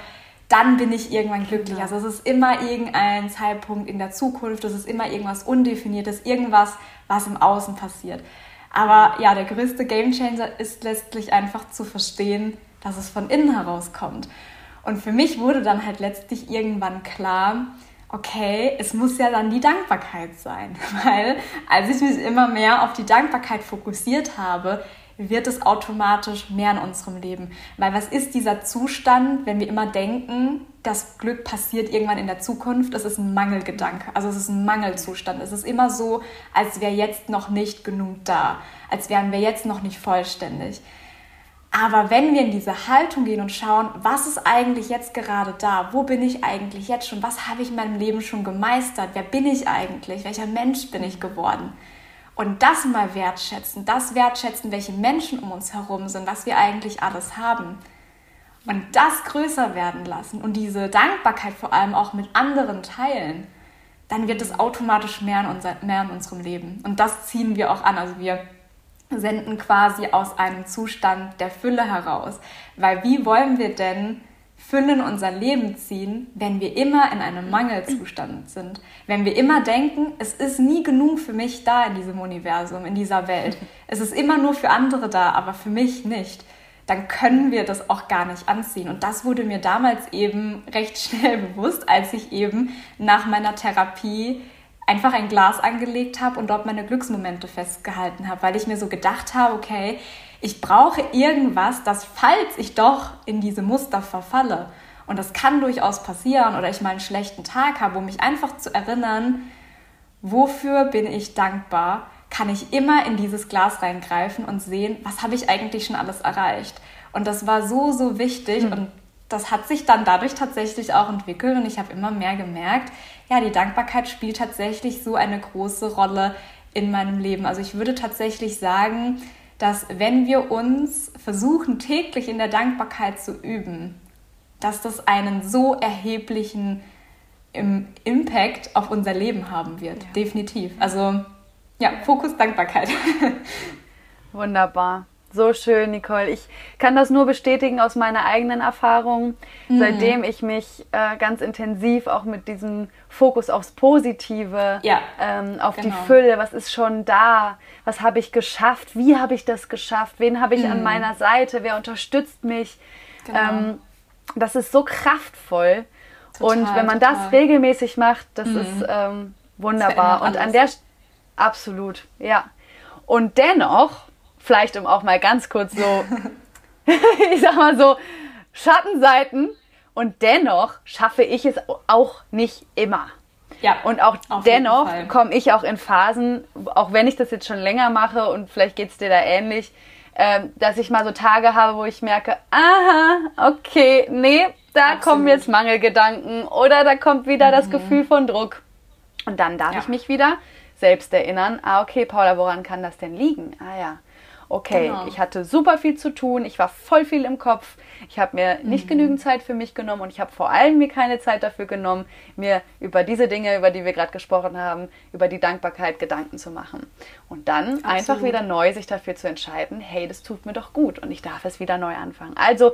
dann bin ich irgendwann glücklich. Also es ist immer irgendein Zeitpunkt in der Zukunft, es ist immer irgendwas Undefiniertes, irgendwas, was im Außen passiert. Aber ja, der größte Gamechanger ist letztlich einfach zu verstehen, dass es von innen herauskommt. Und für mich wurde dann halt letztlich irgendwann klar, okay, es muss ja dann die Dankbarkeit sein. Weil als ich mich immer mehr auf die Dankbarkeit fokussiert habe, wird es automatisch mehr in unserem Leben. Weil was ist dieser Zustand, wenn wir immer denken, das Glück passiert irgendwann in der Zukunft? Es ist ein Mangelgedanke, also es ist ein Mangelzustand. Es ist immer so, als wäre jetzt noch nicht genug da, als wären wir jetzt noch nicht vollständig. Aber wenn wir in diese Haltung gehen und schauen, was ist eigentlich jetzt gerade da? Wo bin ich eigentlich jetzt schon? Was habe ich in meinem Leben schon gemeistert? Wer bin ich eigentlich? Welcher Mensch bin ich geworden? Und das mal wertschätzen, das wertschätzen, welche Menschen um uns herum sind, was wir eigentlich alles haben. Und das größer werden lassen und diese Dankbarkeit vor allem auch mit anderen teilen, dann wird es automatisch mehr in, unser, mehr in unserem Leben. Und das ziehen wir auch an. Also wir senden quasi aus einem Zustand der Fülle heraus. Weil wie wollen wir denn Fülle in unser Leben ziehen, wenn wir immer in einem Mangelzustand sind? Wenn wir immer denken, es ist nie genug für mich da in diesem Universum, in dieser Welt. Es ist immer nur für andere da, aber für mich nicht. Dann können wir das auch gar nicht anziehen. Und das wurde mir damals eben recht schnell bewusst, als ich eben nach meiner Therapie einfach ein Glas angelegt habe und dort meine Glücksmomente festgehalten habe, weil ich mir so gedacht habe, okay, ich brauche irgendwas, das falls ich doch in diese Muster verfalle, und das kann durchaus passieren, oder ich mal einen schlechten Tag habe, um mich einfach zu erinnern, wofür bin ich dankbar, kann ich immer in dieses Glas reingreifen und sehen, was habe ich eigentlich schon alles erreicht. Und das war so, so wichtig mhm. und das hat sich dann dadurch tatsächlich auch entwickelt und ich habe immer mehr gemerkt, ja, die Dankbarkeit spielt tatsächlich so eine große Rolle in meinem Leben. Also ich würde tatsächlich sagen, dass wenn wir uns versuchen, täglich in der Dankbarkeit zu üben, dass das einen so erheblichen Impact auf unser Leben haben wird. Ja. Definitiv. Also ja, Fokus Dankbarkeit. Wunderbar. So schön, Nicole. Ich kann das nur bestätigen aus meiner eigenen Erfahrung, mhm. seitdem ich mich äh, ganz intensiv auch mit diesem Fokus aufs Positive, ja, ähm, auf genau. die Fülle, was ist schon da, was habe ich geschafft, wie habe ich das geschafft, wen habe ich mhm. an meiner Seite, wer unterstützt mich. Genau. Ähm, das ist so kraftvoll. Total, und wenn man total. das regelmäßig macht, das mhm. ist ähm, wunderbar. Das und an der absolut, ja. Und dennoch vielleicht um auch mal ganz kurz so, ich sag mal so, Schattenseiten und dennoch schaffe ich es auch nicht immer. Ja, und auch dennoch komme ich auch in Phasen, auch wenn ich das jetzt schon länger mache und vielleicht geht es dir da ähnlich, äh, dass ich mal so Tage habe, wo ich merke, aha, okay, nee, da Absolut. kommen jetzt Mangelgedanken oder da kommt wieder mhm. das Gefühl von Druck. Und dann darf ja. ich mich wieder selbst erinnern, ah, okay, Paula, woran kann das denn liegen? Ah ja, okay, genau. ich hatte super viel zu tun, ich war voll viel im Kopf, ich habe mir nicht mhm. genügend Zeit für mich genommen und ich habe vor allem mir keine Zeit dafür genommen, mir über diese Dinge, über die wir gerade gesprochen haben, über die Dankbarkeit Gedanken zu machen. Und dann Absolut. einfach wieder neu sich dafür zu entscheiden, hey, das tut mir doch gut und ich darf es wieder neu anfangen. Also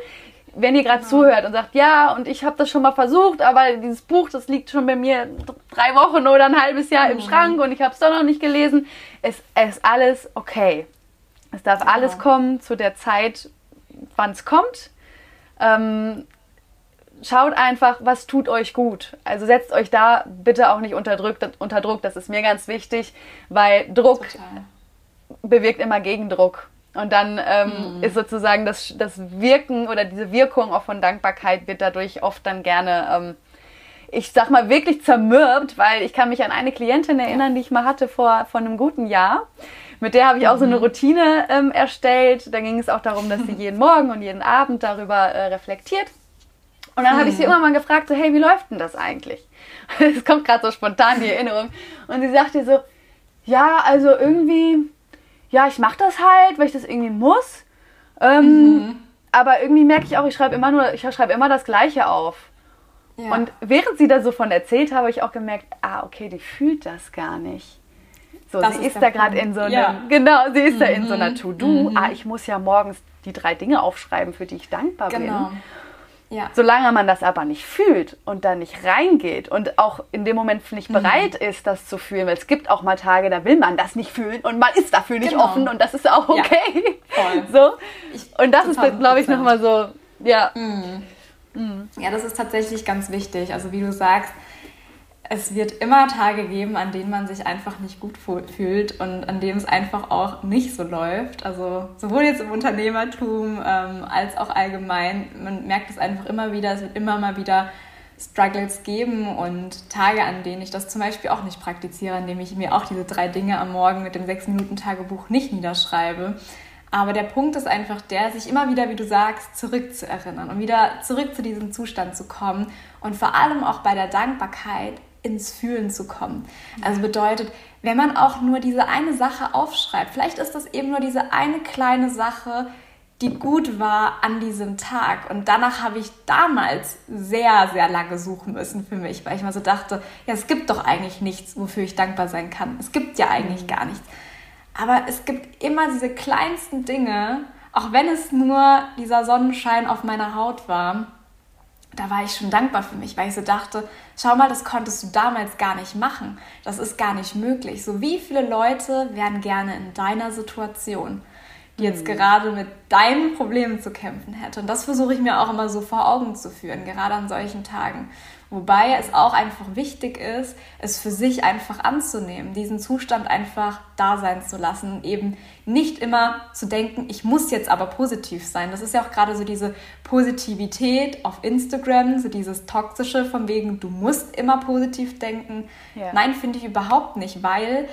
wenn ihr gerade genau. zuhört und sagt, ja, und ich habe das schon mal versucht, aber dieses Buch, das liegt schon bei mir drei Wochen oder ein halbes Jahr mhm. im Schrank und ich habe es doch noch nicht gelesen, es ist alles okay. Es darf genau. alles kommen zu der Zeit, wann es kommt. Ähm, schaut einfach, was tut euch gut. Also setzt euch da bitte auch nicht unter Druck, unter Druck. Das ist mir ganz wichtig, weil Druck Total. bewirkt immer Gegendruck. Und dann ähm, mhm. ist sozusagen das, das Wirken oder diese Wirkung auch von Dankbarkeit wird dadurch oft dann gerne, ähm, ich sag mal, wirklich zermürbt, weil ich kann mich an eine Klientin erinnern, die ich mal hatte vor, vor einem guten Jahr. Mit der habe ich auch so eine mhm. Routine ähm, erstellt. Da ging es auch darum, dass sie jeden Morgen und jeden Abend darüber äh, reflektiert. Und dann habe ich sie mhm. immer mal gefragt, so, hey, wie läuft denn das eigentlich? Es kommt gerade so spontan die Erinnerung. Und sie sagte so, ja, also irgendwie, ja, ich mache das halt, weil ich das irgendwie muss. Ähm, mhm. Aber irgendwie merke ich auch, ich schreibe immer nur, ich schreibe immer das Gleiche auf. Ja. Und während sie da so von erzählt, habe ich auch gemerkt, ah, okay, die fühlt das gar nicht. So, das sie ist, ist da gerade in so einer, ja. genau, sie ist mhm. da in so einer mhm. To-Do. Mhm. Ah, ich muss ja morgens die drei Dinge aufschreiben, für die ich dankbar genau. bin. Ja. Solange man das aber nicht fühlt und da nicht reingeht und auch in dem Moment nicht mhm. bereit mhm. ist, das zu fühlen, weil es gibt auch mal Tage, da will man das nicht fühlen und man ist dafür nicht genau. offen und das ist auch okay. Ja, so. Und das ist, glaube ich, nochmal so, ja. Mhm. Mhm. Ja, das ist tatsächlich ganz wichtig. Also wie du sagst, es wird immer Tage geben, an denen man sich einfach nicht gut fühlt und an denen es einfach auch nicht so läuft. Also sowohl jetzt im Unternehmertum ähm, als auch allgemein. Man merkt es einfach immer wieder, es wird immer mal wieder Struggles geben und Tage, an denen ich das zum Beispiel auch nicht praktiziere, an denen ich mir auch diese drei Dinge am Morgen mit dem 6-Minuten-Tagebuch nicht niederschreibe. Aber der Punkt ist einfach der, sich immer wieder, wie du sagst, zurückzuerinnern und wieder zurück zu diesem Zustand zu kommen und vor allem auch bei der Dankbarkeit ins Fühlen zu kommen. Also bedeutet, wenn man auch nur diese eine Sache aufschreibt, vielleicht ist das eben nur diese eine kleine Sache, die gut war an diesem Tag. Und danach habe ich damals sehr, sehr lange suchen müssen für mich, weil ich mal so dachte, ja, es gibt doch eigentlich nichts, wofür ich dankbar sein kann. Es gibt ja eigentlich gar nichts. Aber es gibt immer diese kleinsten Dinge, auch wenn es nur dieser Sonnenschein auf meiner Haut war, da war ich schon dankbar für mich, weil ich so dachte, schau mal, das konntest du damals gar nicht machen. Das ist gar nicht möglich. So wie viele Leute wären gerne in deiner Situation, die jetzt mhm. gerade mit deinen Problemen zu kämpfen hätte. Und das versuche ich mir auch immer so vor Augen zu führen, gerade an solchen Tagen. Wobei es auch einfach wichtig ist, es für sich einfach anzunehmen, diesen Zustand einfach da sein zu lassen, eben nicht immer zu denken, ich muss jetzt aber positiv sein. Das ist ja auch gerade so diese Positivität auf Instagram, so dieses toxische von wegen, du musst immer positiv denken. Ja. Nein, finde ich überhaupt nicht, weil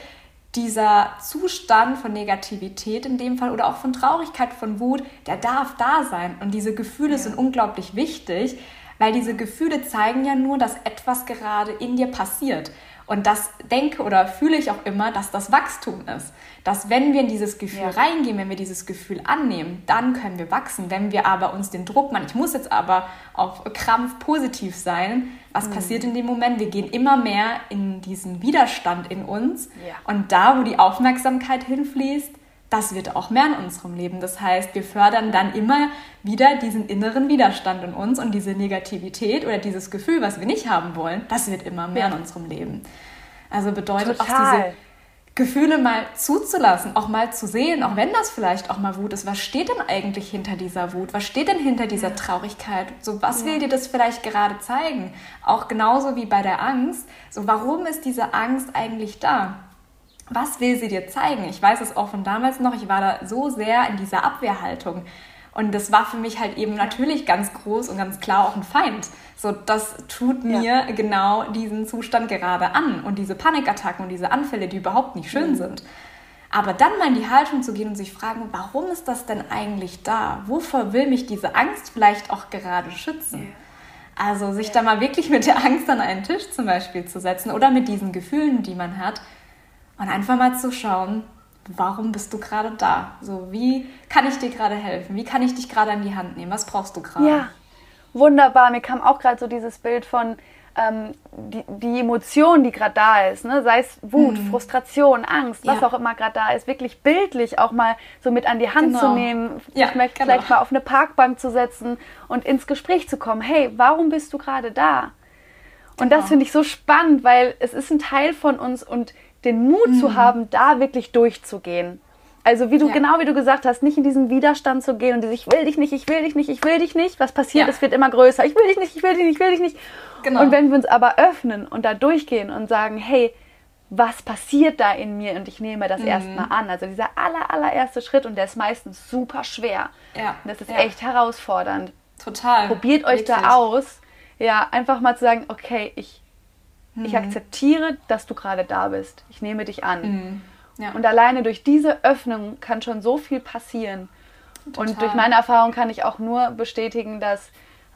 dieser Zustand von Negativität in dem Fall oder auch von Traurigkeit, von Wut, der darf da sein. Und diese Gefühle ja. sind unglaublich wichtig, weil diese Gefühle zeigen ja nur, dass etwas gerade in dir passiert. Und das denke oder fühle ich auch immer, dass das Wachstum ist. Dass wenn wir in dieses Gefühl ja. reingehen, wenn wir dieses Gefühl annehmen, dann können wir wachsen. Wenn wir aber uns den Druck machen, ich muss jetzt aber auf Krampf positiv sein, was mhm. passiert in dem Moment? Wir gehen immer mehr in diesen Widerstand in uns. Ja. Und da, wo die Aufmerksamkeit hinfließt, das wird auch mehr in unserem Leben. Das heißt, wir fördern dann immer wieder diesen inneren Widerstand in uns und diese Negativität oder dieses Gefühl, was wir nicht haben wollen, das wird immer mehr in unserem Leben. Also bedeutet Total. auch diese Gefühle mal zuzulassen, auch mal zu sehen, auch wenn das vielleicht auch mal Wut ist. Was steht denn eigentlich hinter dieser Wut? Was steht denn hinter dieser Traurigkeit? So, was ja. will dir das vielleicht gerade zeigen? Auch genauso wie bei der Angst. So, warum ist diese Angst eigentlich da? Was will sie dir zeigen? Ich weiß es auch von damals noch, ich war da so sehr in dieser Abwehrhaltung. Und das war für mich halt eben natürlich ganz groß und ganz klar auch ein Feind. So, das tut mir ja. genau diesen Zustand gerade an und diese Panikattacken und diese Anfälle, die überhaupt nicht schön mhm. sind. Aber dann mal in die Haltung zu gehen und sich fragen, warum ist das denn eigentlich da? Wovor will mich diese Angst vielleicht auch gerade schützen? Ja. Also sich ja. da mal wirklich mit der Angst an einen Tisch zum Beispiel zu setzen oder mit diesen Gefühlen, die man hat und einfach mal zu schauen, warum bist du gerade da? So, wie kann ich dir gerade helfen? Wie kann ich dich gerade an die Hand nehmen? Was brauchst du gerade? Ja, wunderbar. Mir kam auch gerade so dieses Bild von ähm, die, die Emotion, die gerade da ist, ne? sei es Wut, mhm. Frustration, Angst, was ja. auch immer gerade da ist, wirklich bildlich auch mal so mit an die Hand genau. zu nehmen, ja, vielleicht, genau. vielleicht mal auf eine Parkbank zu setzen und ins Gespräch zu kommen. Hey, warum bist du gerade da? Und genau. das finde ich so spannend, weil es ist ein Teil von uns und den Mut mhm. zu haben, da wirklich durchzugehen. Also wie du, ja. genau wie du gesagt hast, nicht in diesen Widerstand zu gehen und dieses, ich will dich nicht, ich will dich nicht, ich will dich nicht. Was passiert, ja. es wird immer größer. Ich will dich nicht, ich will dich nicht, ich will dich nicht. Genau. Und wenn wir uns aber öffnen und da durchgehen und sagen, hey, was passiert da in mir und ich nehme das mhm. erstmal an. Also dieser aller, allererste Schritt und der ist meistens super schwer. Ja. Und das ist ja. echt herausfordernd. Total. Probiert euch Wirklich. da aus. Ja, einfach mal zu sagen, okay, ich, mhm. ich akzeptiere, dass du gerade da bist. Ich nehme dich an. Mhm. Ja. Und alleine durch diese Öffnung kann schon so viel passieren. Total. Und durch meine Erfahrung kann ich auch nur bestätigen, dass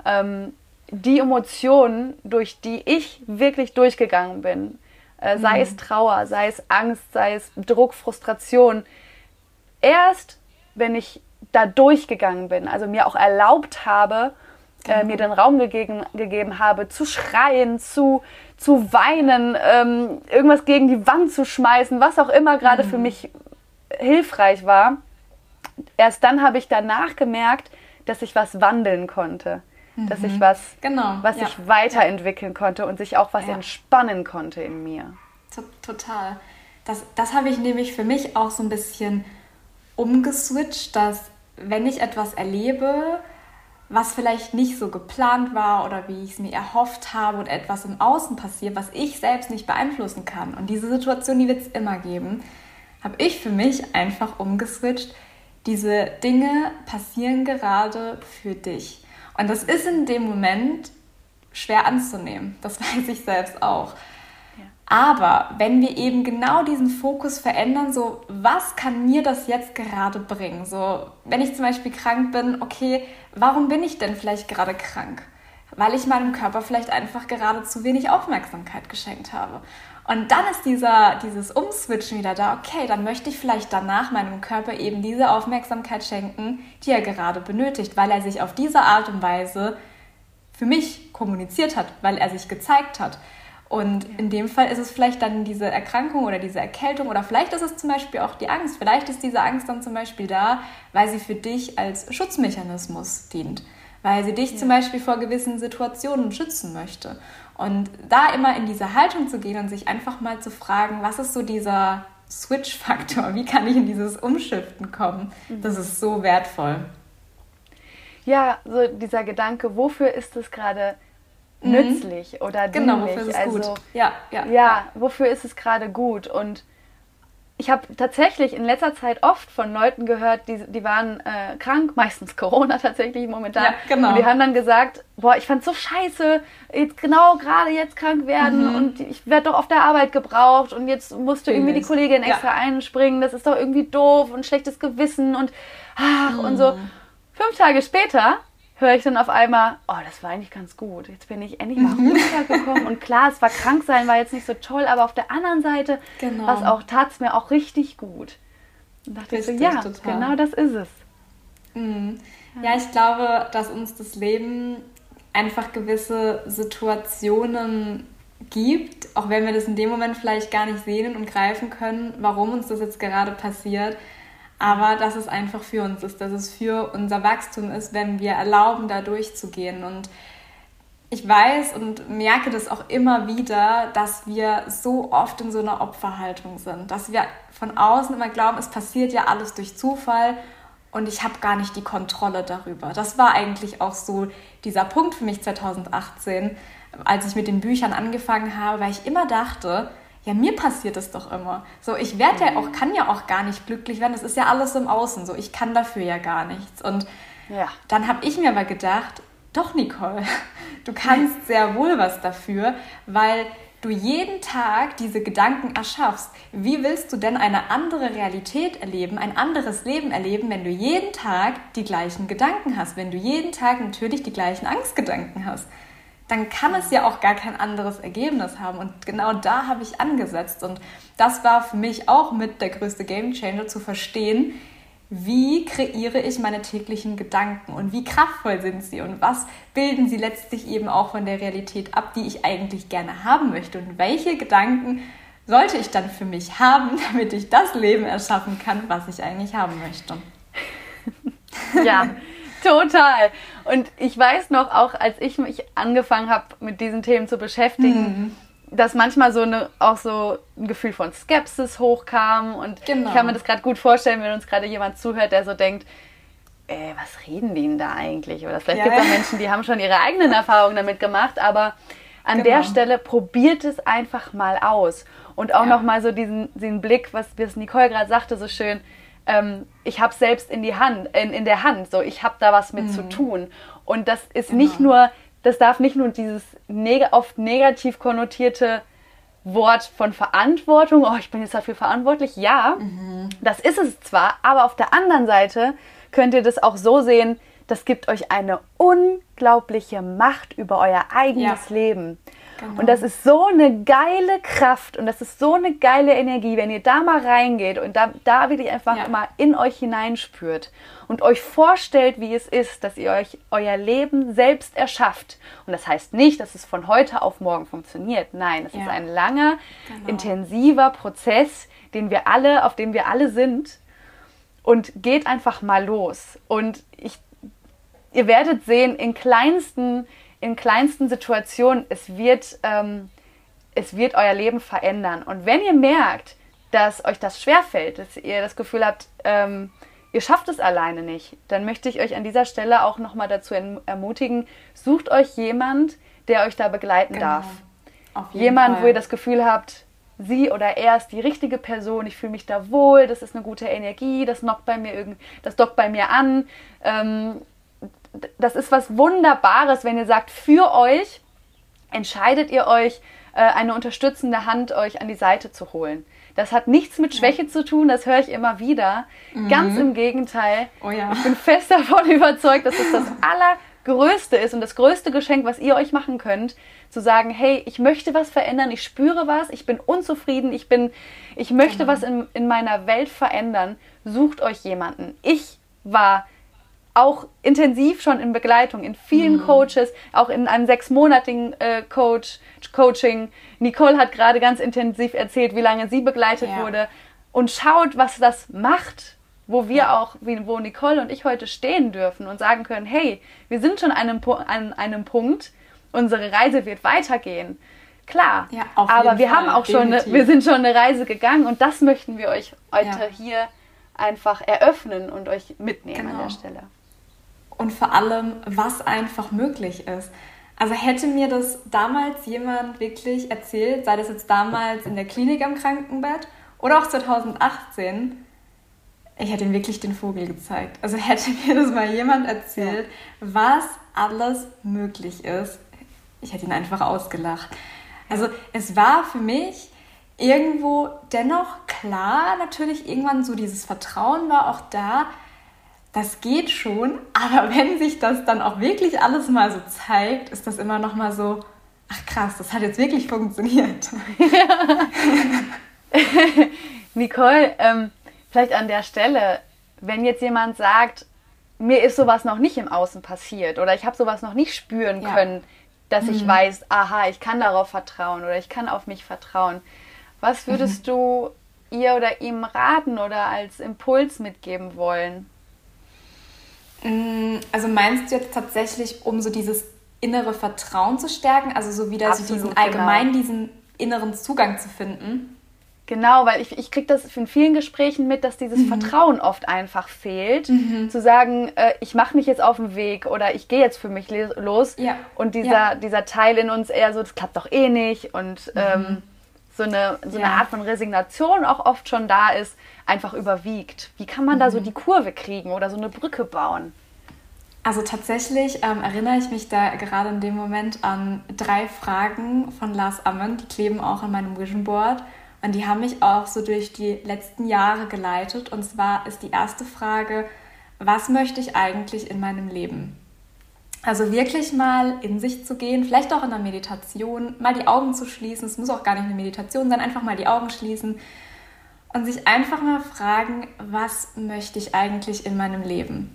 ähm, die Emotionen, durch die ich wirklich durchgegangen bin, äh, sei mhm. es Trauer, sei es Angst, sei es Druck, Frustration, erst wenn ich da durchgegangen bin, also mir auch erlaubt habe, äh, mir den Raum gegeben, gegeben habe, zu schreien, zu, zu weinen, ähm, irgendwas gegen die Wand zu schmeißen, was auch immer gerade mhm. für mich hilfreich war. Erst dann habe ich danach gemerkt, dass ich was wandeln konnte. Mhm. Dass ich mhm. was, genau. was ja. ich weiterentwickeln konnte und sich auch was ja. entspannen konnte in mir. Total. Das, das habe ich nämlich für mich auch so ein bisschen umgeswitcht, dass wenn ich etwas erlebe, was vielleicht nicht so geplant war oder wie ich es mir erhofft habe und etwas im Außen passiert, was ich selbst nicht beeinflussen kann. Und diese Situation, die wird es immer geben, habe ich für mich einfach umgeswitcht. Diese Dinge passieren gerade für dich. Und das ist in dem Moment schwer anzunehmen. Das weiß ich selbst auch. Aber wenn wir eben genau diesen Fokus verändern, so was kann mir das jetzt gerade bringen? So, wenn ich zum Beispiel krank bin, okay, warum bin ich denn vielleicht gerade krank? Weil ich meinem Körper vielleicht einfach gerade zu wenig Aufmerksamkeit geschenkt habe. Und dann ist dieser, dieses Umswitchen wieder da, okay, dann möchte ich vielleicht danach meinem Körper eben diese Aufmerksamkeit schenken, die er gerade benötigt, weil er sich auf diese Art und Weise für mich kommuniziert hat, weil er sich gezeigt hat. Und in dem Fall ist es vielleicht dann diese Erkrankung oder diese Erkältung oder vielleicht ist es zum Beispiel auch die Angst. Vielleicht ist diese Angst dann zum Beispiel da, weil sie für dich als Schutzmechanismus dient, weil sie dich ja. zum Beispiel vor gewissen Situationen schützen möchte. Und da immer in diese Haltung zu gehen und sich einfach mal zu fragen, was ist so dieser Switch-Faktor? Wie kann ich in dieses Umschiften kommen? Das ist so wertvoll. Ja, so dieser Gedanke, wofür ist es gerade mhm. nützlich oder genau, dienlich. Genau, wofür ist es also, gut. Ja, ja, ja, ja, wofür ist es gerade gut? Und ich habe tatsächlich in letzter Zeit oft von Leuten gehört, die, die waren äh, krank, meistens Corona tatsächlich momentan. Ja, genau. Und die haben dann gesagt, boah, ich fand's so scheiße, jetzt genau gerade jetzt krank werden mhm. und ich werde doch auf der Arbeit gebraucht und jetzt musste irgendwie die Kollegin extra ja. einspringen, das ist doch irgendwie doof und schlechtes Gewissen und ach mhm. und so. Mhm. Fünf Tage später höre ich dann auf einmal, oh, das war eigentlich ganz gut. Jetzt bin ich endlich mal mhm. runtergekommen. und klar, es war krank sein, war jetzt nicht so toll, aber auf der anderen Seite genau. auch, tat es mir auch richtig gut. Und dachte richtig, ich so, ja, total. genau das ist es. Mhm. Ja, ich glaube, dass uns das Leben einfach gewisse Situationen gibt, auch wenn wir das in dem Moment vielleicht gar nicht sehen und greifen können, warum uns das jetzt gerade passiert aber dass es einfach für uns ist, dass es für unser Wachstum ist, wenn wir erlauben, da durchzugehen. Und ich weiß und merke das auch immer wieder, dass wir so oft in so einer Opferhaltung sind, dass wir von außen immer glauben, es passiert ja alles durch Zufall und ich habe gar nicht die Kontrolle darüber. Das war eigentlich auch so dieser Punkt für mich 2018, als ich mit den Büchern angefangen habe, weil ich immer dachte, ja, mir passiert es doch immer. So, ich werde ja auch, kann ja auch gar nicht glücklich werden. Das ist ja alles im Außen. So, ich kann dafür ja gar nichts. Und ja. dann habe ich mir aber gedacht, doch, Nicole, du kannst sehr wohl was dafür, weil du jeden Tag diese Gedanken erschaffst. Wie willst du denn eine andere Realität erleben, ein anderes Leben erleben, wenn du jeden Tag die gleichen Gedanken hast, wenn du jeden Tag natürlich die gleichen Angstgedanken hast? Dann kann es ja auch gar kein anderes Ergebnis haben. Und genau da habe ich angesetzt. Und das war für mich auch mit der größte Gamechanger zu verstehen, wie kreiere ich meine täglichen Gedanken und wie kraftvoll sind sie und was bilden sie letztlich eben auch von der Realität ab, die ich eigentlich gerne haben möchte und welche Gedanken sollte ich dann für mich haben, damit ich das Leben erschaffen kann, was ich eigentlich haben möchte. Ja, total. Und ich weiß noch, auch als ich mich angefangen habe, mit diesen Themen zu beschäftigen, mhm dass manchmal so eine auch so ein Gefühl von Skepsis hochkam und genau. ich kann mir das gerade gut vorstellen, wenn uns gerade jemand zuhört, der so denkt, äh, was reden die denn da eigentlich? Oder vielleicht ja. gibt es auch Menschen, die haben schon ihre eigenen Erfahrungen damit gemacht, aber an genau. der Stelle probiert es einfach mal aus und auch ja. noch mal so diesen, diesen Blick, was, was Nicole gerade sagte, so schön. Ähm, ich habe selbst in die Hand, in, in der Hand, so ich habe da was mit mhm. zu tun und das ist genau. nicht nur das darf nicht nur dieses neg oft negativ konnotierte Wort von Verantwortung, oh, ich bin jetzt dafür verantwortlich. Ja, mhm. das ist es zwar, aber auf der anderen Seite könnt ihr das auch so sehen, das gibt euch eine unglaubliche Macht über euer eigenes ja. Leben. Genau. Und das ist so eine geile Kraft und das ist so eine geile Energie, wenn ihr da mal reingeht und da, da wirklich einfach ja. mal in euch hineinspürt und euch vorstellt, wie es ist, dass ihr euch euer Leben selbst erschafft. Und das heißt nicht, dass es von heute auf morgen funktioniert. Nein, es ja. ist ein langer, genau. intensiver Prozess, den wir alle, auf dem wir alle sind. Und geht einfach mal los. Und ich, ihr werdet sehen, in kleinsten in kleinsten Situationen, es wird, ähm, es wird euer Leben verändern. Und wenn ihr merkt, dass euch das schwerfällt, dass ihr das Gefühl habt, ähm, ihr schafft es alleine nicht, dann möchte ich euch an dieser Stelle auch nochmal dazu ermutigen, sucht euch jemand, der euch da begleiten genau. darf. Jemand, Fall. wo ihr das Gefühl habt, sie oder er ist die richtige Person, ich fühle mich da wohl, das ist eine gute Energie, das dockt bei mir, irgend, das dockt bei mir an. Ähm, das ist was Wunderbares, wenn ihr sagt, für euch entscheidet ihr euch, äh, eine unterstützende Hand euch an die Seite zu holen. Das hat nichts mit Schwäche ja. zu tun, das höre ich immer wieder. Mhm. Ganz im Gegenteil. Oh ja. Ich bin fest davon überzeugt, dass es das Allergrößte ist und das größte Geschenk, was ihr euch machen könnt, zu sagen, hey, ich möchte was verändern, ich spüre was, ich bin unzufrieden, ich bin, ich möchte genau. was in, in meiner Welt verändern. Sucht euch jemanden. Ich war auch intensiv schon in Begleitung, in vielen mhm. Coaches, auch in einem sechsmonatigen äh, Coach, Coaching. Nicole hat gerade ganz intensiv erzählt, wie lange sie begleitet ja. wurde. Und schaut, was das macht, wo wir ja. auch, wie, wo Nicole und ich heute stehen dürfen und sagen können, hey, wir sind schon an einem, an einem Punkt, unsere Reise wird weitergehen. Klar, ja, aber wir Fall, haben auch definitiv. schon, eine, wir sind schon eine Reise gegangen und das möchten wir euch heute hier einfach eröffnen und euch mitnehmen genau. an der Stelle und vor allem, was einfach möglich ist. Also hätte mir das damals jemand wirklich erzählt, sei das jetzt damals in der Klinik am Krankenbett oder auch 2018, ich hätte ihm wirklich den Vogel gezeigt. Also hätte mir das mal jemand erzählt, was alles möglich ist, ich hätte ihn einfach ausgelacht. Also es war für mich irgendwo dennoch klar, natürlich irgendwann so dieses Vertrauen war auch da, das geht schon, aber wenn sich das dann auch wirklich alles mal so zeigt, ist das immer noch mal so, ach krass, das hat jetzt wirklich funktioniert. Ja. Nicole, ähm, vielleicht an der Stelle, wenn jetzt jemand sagt, mir ist sowas noch nicht im Außen passiert oder ich habe sowas noch nicht spüren ja. können, dass mhm. ich weiß, aha, ich kann darauf vertrauen oder ich kann auf mich vertrauen. Was würdest mhm. du ihr oder ihm raten oder als Impuls mitgeben wollen? Mm, also meinst du jetzt tatsächlich, um so dieses innere Vertrauen zu stärken, also so wieder Absolut, so diesen genau. allgemein diesen inneren Zugang zu finden? Genau, weil ich, ich kriege das in vielen Gesprächen mit, dass dieses mhm. Vertrauen oft einfach fehlt. Mhm. Zu sagen, äh, ich mache mich jetzt auf den Weg oder ich gehe jetzt für mich los. Ja. Und dieser, ja. dieser Teil in uns eher so, das klappt doch eh nicht. Und mhm. ähm, so, eine, so ja. eine Art von Resignation auch oft schon da ist, einfach überwiegt. Wie kann man mhm. da so mhm. die Kurve kriegen oder so eine Brücke bauen? Also tatsächlich ähm, erinnere ich mich da gerade in dem Moment an drei Fragen von Lars Ammen, die kleben auch an meinem Vision Board und die haben mich auch so durch die letzten Jahre geleitet. Und zwar ist die erste Frage, was möchte ich eigentlich in meinem Leben? Also wirklich mal in sich zu gehen, vielleicht auch in der Meditation, mal die Augen zu schließen. Es muss auch gar nicht eine Meditation sein, einfach mal die Augen schließen und sich einfach mal fragen, was möchte ich eigentlich in meinem Leben?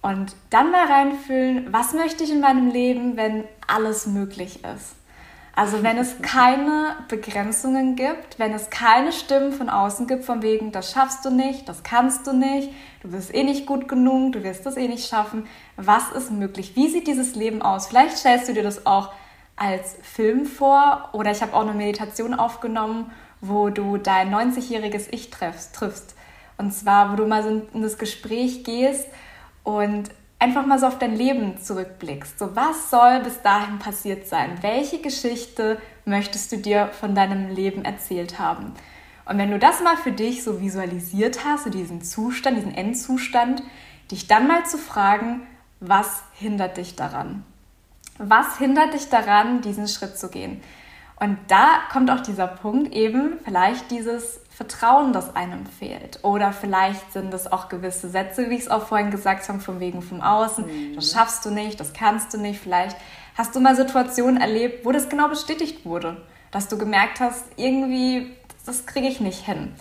Und dann mal reinfühlen, was möchte ich in meinem Leben, wenn alles möglich ist. Also wenn es keine Begrenzungen gibt, wenn es keine Stimmen von außen gibt, von wegen, das schaffst du nicht, das kannst du nicht, du bist eh nicht gut genug, du wirst das eh nicht schaffen. Was ist möglich? Wie sieht dieses Leben aus? Vielleicht stellst du dir das auch als Film vor oder ich habe auch eine Meditation aufgenommen, wo du dein 90-jähriges Ich triffst. Und zwar, wo du mal so in das Gespräch gehst und einfach mal so auf dein Leben zurückblickst. So, was soll bis dahin passiert sein? Welche Geschichte möchtest du dir von deinem Leben erzählt haben? Und wenn du das mal für dich so visualisiert hast, so diesen Zustand, diesen Endzustand, dich dann mal zu fragen, was hindert dich daran? Was hindert dich daran, diesen Schritt zu gehen? Und da kommt auch dieser Punkt eben, vielleicht dieses Vertrauen, das einem fehlt. Oder vielleicht sind es auch gewisse Sätze, wie ich es auch vorhin gesagt habe, von wegen vom Außen. Mhm. Das schaffst du nicht, das kannst du nicht. Vielleicht hast du mal Situationen erlebt, wo das genau bestätigt wurde. Dass du gemerkt hast, irgendwie, das kriege ich nicht hin.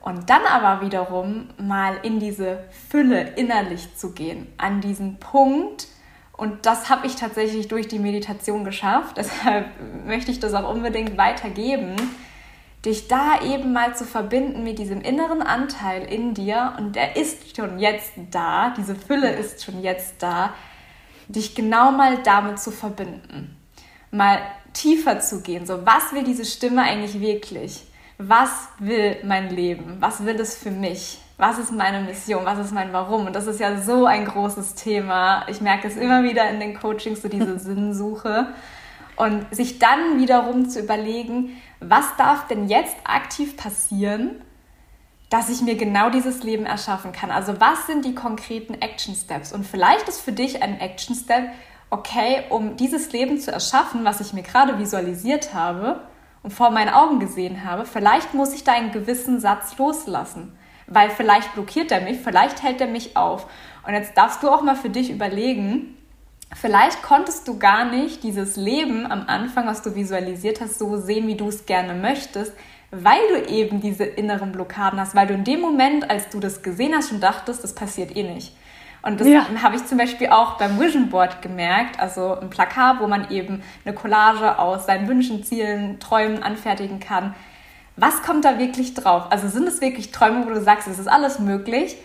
Und dann aber wiederum mal in diese Fülle innerlich zu gehen, an diesen Punkt, und das habe ich tatsächlich durch die Meditation geschafft. Deshalb möchte ich das auch unbedingt weitergeben. Dich da eben mal zu verbinden mit diesem inneren Anteil in dir und der ist schon jetzt da, diese Fülle ist schon jetzt da, dich genau mal damit zu verbinden. Mal tiefer zu gehen. So, was will diese Stimme eigentlich wirklich? Was will mein Leben? Was will es für mich? was ist meine Mission, was ist mein Warum? Und das ist ja so ein großes Thema. Ich merke es immer wieder in den Coachings, so diese Sinnsuche. Und sich dann wiederum zu überlegen, was darf denn jetzt aktiv passieren, dass ich mir genau dieses Leben erschaffen kann? Also was sind die konkreten Action Steps? Und vielleicht ist für dich ein Action Step, okay, um dieses Leben zu erschaffen, was ich mir gerade visualisiert habe und vor meinen Augen gesehen habe, vielleicht muss ich da einen gewissen Satz loslassen weil vielleicht blockiert er mich, vielleicht hält er mich auf. Und jetzt darfst du auch mal für dich überlegen, vielleicht konntest du gar nicht dieses Leben am Anfang, was du visualisiert hast, so sehen, wie du es gerne möchtest, weil du eben diese inneren Blockaden hast, weil du in dem Moment, als du das gesehen hast, schon dachtest, das passiert eh nicht. Und das ja. habe ich zum Beispiel auch beim Vision Board gemerkt, also ein Plakat, wo man eben eine Collage aus seinen Wünschen, Zielen, Träumen anfertigen kann was kommt da wirklich drauf? Also sind es wirklich Träume, wo du sagst, es ist alles möglich?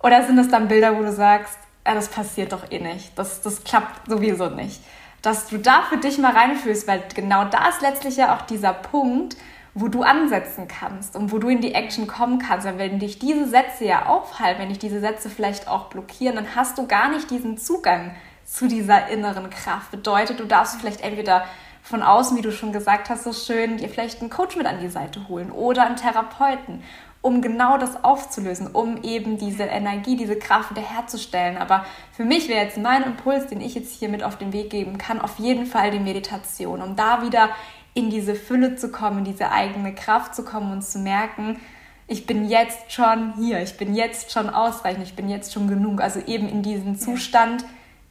Oder sind es dann Bilder, wo du sagst, ja, das passiert doch eh nicht, das, das klappt sowieso nicht? Dass du da für dich mal reinfühlst, weil genau da ist letztlich ja auch dieser Punkt, wo du ansetzen kannst und wo du in die Action kommen kannst. Weil wenn dich diese Sätze ja aufhalten, wenn dich diese Sätze vielleicht auch blockieren, dann hast du gar nicht diesen Zugang zu dieser inneren Kraft. Bedeutet, du darfst vielleicht entweder von außen, wie du schon gesagt hast, so schön, dir vielleicht einen Coach mit an die Seite holen oder einen Therapeuten, um genau das aufzulösen, um eben diese Energie, diese Kraft wiederherzustellen. Aber für mich wäre jetzt mein Impuls, den ich jetzt hier mit auf den Weg geben kann, auf jeden Fall die Meditation, um da wieder in diese Fülle zu kommen, in diese eigene Kraft zu kommen und zu merken, ich bin jetzt schon hier, ich bin jetzt schon ausreichend, ich bin jetzt schon genug. Also eben in diesen Zustand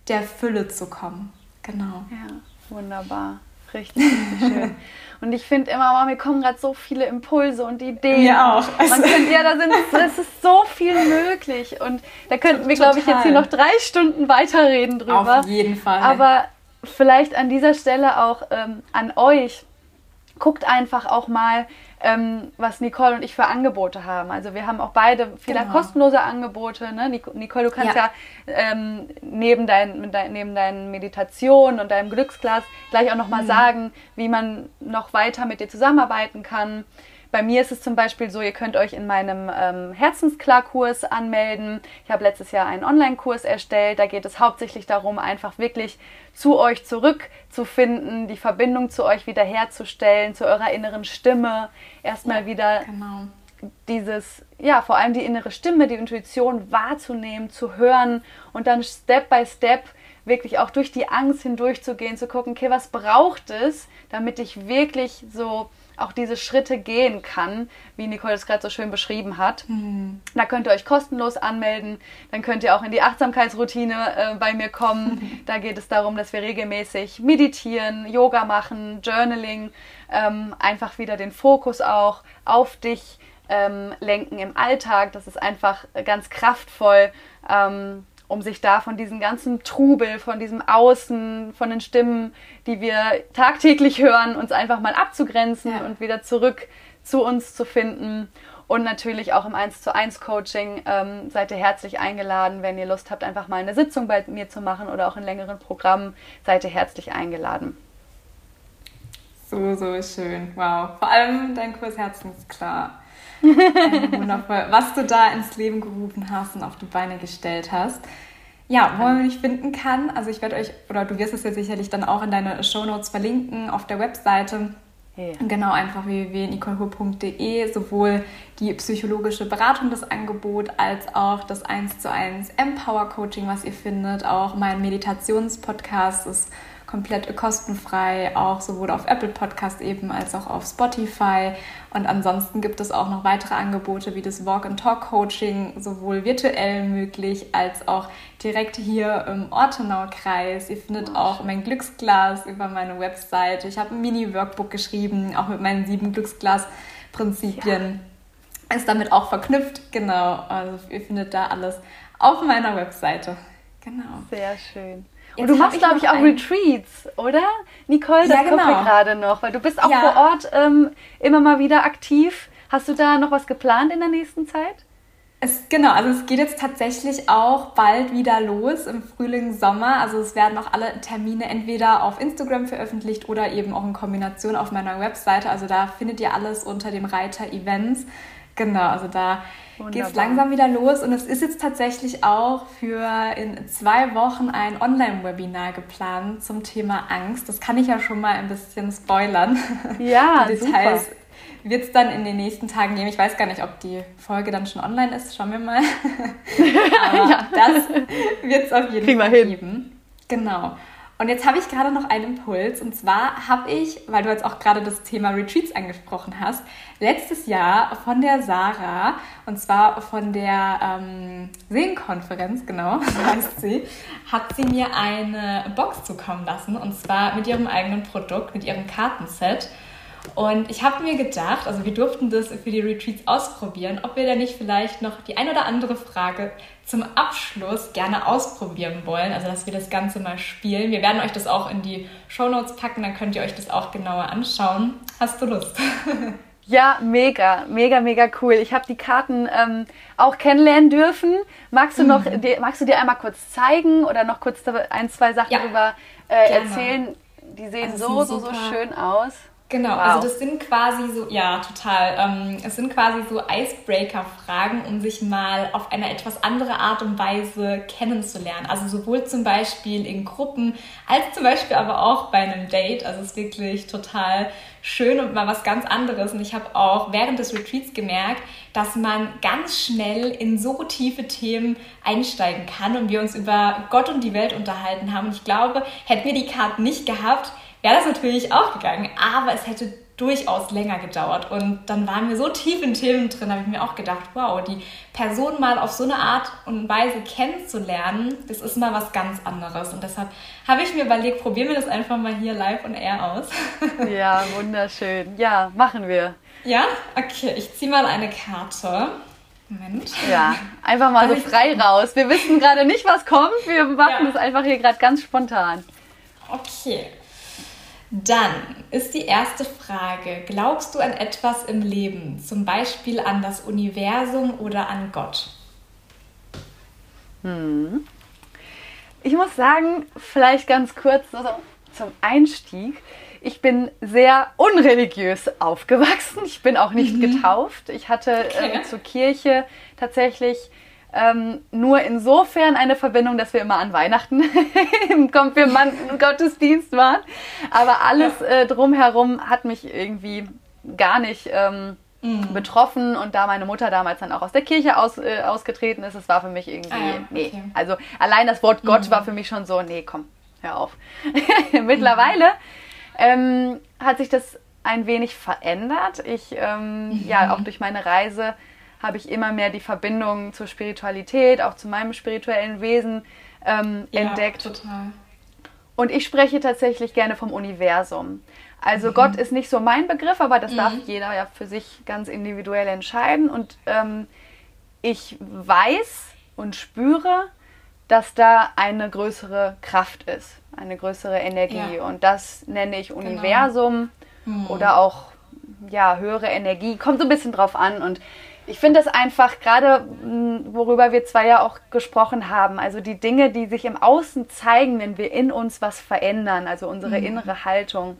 der Fülle zu kommen. Genau. Ja, wunderbar. Richtig, richtig schön. Und ich finde immer, mir kommen gerade so viele Impulse und Ideen. Mir auch. Also Man könnte, ja, da sind, es ist so viel möglich. Und da könnten wir, glaube ich, jetzt hier noch drei Stunden weiterreden drüber. Auf jeden Fall. Aber vielleicht an dieser Stelle auch ähm, an euch. Guckt einfach auch mal, ähm, was Nicole und ich für Angebote haben. Also wir haben auch beide viele genau. kostenlose Angebote. Ne? Nicole, du kannst ja, ja ähm, neben, dein, neben deinen Meditationen und deinem Glücksglas gleich auch nochmal mhm. sagen, wie man noch weiter mit dir zusammenarbeiten kann. Bei mir ist es zum Beispiel so, ihr könnt euch in meinem ähm, Herzensklar-Kurs anmelden. Ich habe letztes Jahr einen Online-Kurs erstellt. Da geht es hauptsächlich darum, einfach wirklich zu euch zurückzufinden, die Verbindung zu euch wiederherzustellen, zu eurer inneren Stimme. Erstmal ja, wieder genau. dieses, ja, vor allem die innere Stimme, die Intuition wahrzunehmen, zu hören und dann Step by Step wirklich auch durch die Angst hindurchzugehen, zu gucken, okay, was braucht es, damit ich wirklich so auch diese Schritte gehen kann, wie Nicole es gerade so schön beschrieben hat. Mhm. Da könnt ihr euch kostenlos anmelden. Dann könnt ihr auch in die Achtsamkeitsroutine äh, bei mir kommen. Mhm. Da geht es darum, dass wir regelmäßig meditieren, Yoga machen, Journaling, ähm, einfach wieder den Fokus auch auf dich ähm, lenken im Alltag. Das ist einfach ganz kraftvoll. Ähm, um sich da von diesem ganzen Trubel, von diesem Außen, von den Stimmen, die wir tagtäglich hören, uns einfach mal abzugrenzen ja. und wieder zurück zu uns zu finden. Und natürlich auch im 1 zu 1 Coaching ähm, seid ihr herzlich eingeladen. Wenn ihr Lust habt, einfach mal eine Sitzung bei mir zu machen oder auch in längeren Programmen, seid ihr herzlich eingeladen. So, so schön. Wow. Vor allem dein Kurs Herzensklar. wundervoll, was du da ins Leben gerufen hast und auf die Beine gestellt hast. Ja, wo man mich finden kann, also ich werde euch, oder du wirst es ja sicherlich dann auch in deine Show Notes verlinken auf der Webseite. Ja. Genau, einfach www.nicolehur.de, sowohl die psychologische Beratung, das Angebot, als auch das 1 zu 1 Empower Coaching, was ihr findet. Auch mein Meditationspodcast ist komplett kostenfrei, auch sowohl auf Apple Podcast eben als auch auf Spotify. Und ansonsten gibt es auch noch weitere Angebote wie das Walk and Talk Coaching, sowohl virtuell möglich als auch direkt hier im Ortenau-Kreis. Ihr findet auch mein Glücksglas über meine Webseite. Ich habe ein Mini-Workbook geschrieben, auch mit meinen sieben Glücksglas-Prinzipien. Ja. Ist damit auch verknüpft, genau. Also ihr findet da alles auf meiner Webseite. Genau. Sehr schön. Und du machst, glaube ich, auch einen... Retreats, oder? Nicole, das ja, genau. kommt gerade noch, weil du bist auch ja. vor Ort ähm, immer mal wieder aktiv. Hast du da noch was geplant in der nächsten Zeit? Es, genau, also es geht jetzt tatsächlich auch bald wieder los im Frühling, Sommer. Also es werden auch alle Termine entweder auf Instagram veröffentlicht oder eben auch in Kombination auf meiner Webseite. Also da findet ihr alles unter dem Reiter Events. Genau, also da geht es langsam wieder los und es ist jetzt tatsächlich auch für in zwei Wochen ein Online-Webinar geplant zum Thema Angst. Das kann ich ja schon mal ein bisschen spoilern. Ja, die Details wird es dann in den nächsten Tagen geben. Ich weiß gar nicht, ob die Folge dann schon online ist. Schauen wir mal. Aber ja. das wird es auf jeden Fall geben. Genau. Und jetzt habe ich gerade noch einen Impuls. Und zwar habe ich, weil du jetzt auch gerade das Thema Retreats angesprochen hast, letztes Jahr von der Sarah, und zwar von der ähm, Seenkonferenz, genau, heißt sie, hat sie mir eine Box zukommen lassen. Und zwar mit ihrem eigenen Produkt, mit ihrem Kartenset. Und ich habe mir gedacht, also wir durften das für die Retreats ausprobieren, ob wir da nicht vielleicht noch die ein oder andere Frage zum Abschluss gerne ausprobieren wollen. Also dass wir das Ganze mal spielen. Wir werden euch das auch in die Show Notes packen, dann könnt ihr euch das auch genauer anschauen. Hast du Lust? Ja, mega, mega, mega cool. Ich habe die Karten ähm, auch kennenlernen dürfen. Magst du noch, mhm. dir, magst du dir einmal kurz zeigen oder noch kurz ein, zwei Sachen ja, darüber äh, erzählen? Die sehen also so, so, so schön aus. Genau, also wow. also das sind quasi so, ja, total. Ähm, es sind quasi so Icebreaker-Fragen, um sich mal auf eine etwas andere Art und Weise kennenzulernen. Also sowohl zum Beispiel in Gruppen, als zum Beispiel aber auch bei einem Date. Also es ist wirklich total schön und mal was ganz anderes. Und ich habe auch während des Retreats gemerkt, dass man ganz schnell in so tiefe Themen einsteigen kann und wir uns über Gott und die Welt unterhalten haben. Und ich glaube, hätten wir die Karten nicht gehabt, wäre das natürlich auch gegangen, aber es hätte durchaus länger gedauert. Und dann waren wir so tief in Themen drin, habe ich mir auch gedacht, wow, die Person mal auf so eine Art und Weise kennenzulernen, das ist mal was ganz anderes. Und deshalb habe ich mir überlegt, probieren wir das einfach mal hier live und air aus. Ja, wunderschön. Ja, machen wir. Ja? Okay, ich ziehe mal eine Karte. Moment. Ja, einfach mal so frei raus. Wir wissen gerade nicht, was kommt. Wir machen ja. das einfach hier gerade ganz spontan. Okay, dann ist die erste Frage, glaubst du an etwas im Leben, zum Beispiel an das Universum oder an Gott? Hm. Ich muss sagen, vielleicht ganz kurz zum Einstieg. Ich bin sehr unreligiös aufgewachsen. Ich bin auch nicht mhm. getauft. Ich hatte okay. äh, zur Kirche tatsächlich ähm, nur insofern eine Verbindung, dass wir immer an Weihnachten im Konfirmanden-Gottesdienst waren. Aber alles äh, drumherum hat mich irgendwie gar nicht ähm, mhm. betroffen und da meine Mutter damals dann auch aus der Kirche aus, äh, ausgetreten ist, es war für mich irgendwie, ah, ja. nee. Okay. Also allein das Wort Gott mhm. war für mich schon so, nee, komm, hör auf. Mittlerweile ähm, hat sich das ein wenig verändert. Ich, ähm, mhm. ja, auch durch meine Reise habe ich immer mehr die Verbindung zur Spiritualität, auch zu meinem spirituellen Wesen ähm, ja, entdeckt. Total. Und ich spreche tatsächlich gerne vom Universum. Also mhm. Gott ist nicht so mein Begriff, aber das mhm. darf jeder ja für sich ganz individuell entscheiden. Und ähm, ich weiß und spüre, dass da eine größere Kraft ist, eine größere Energie. Ja. Und das nenne ich genau. Universum genau. mhm. oder auch ja, höhere Energie. Kommt so ein bisschen drauf an. Und ich finde es einfach gerade, hm, worüber wir zwei ja auch gesprochen haben, also die Dinge, die sich im Außen zeigen, wenn wir in uns was verändern, also unsere mhm. innere Haltung,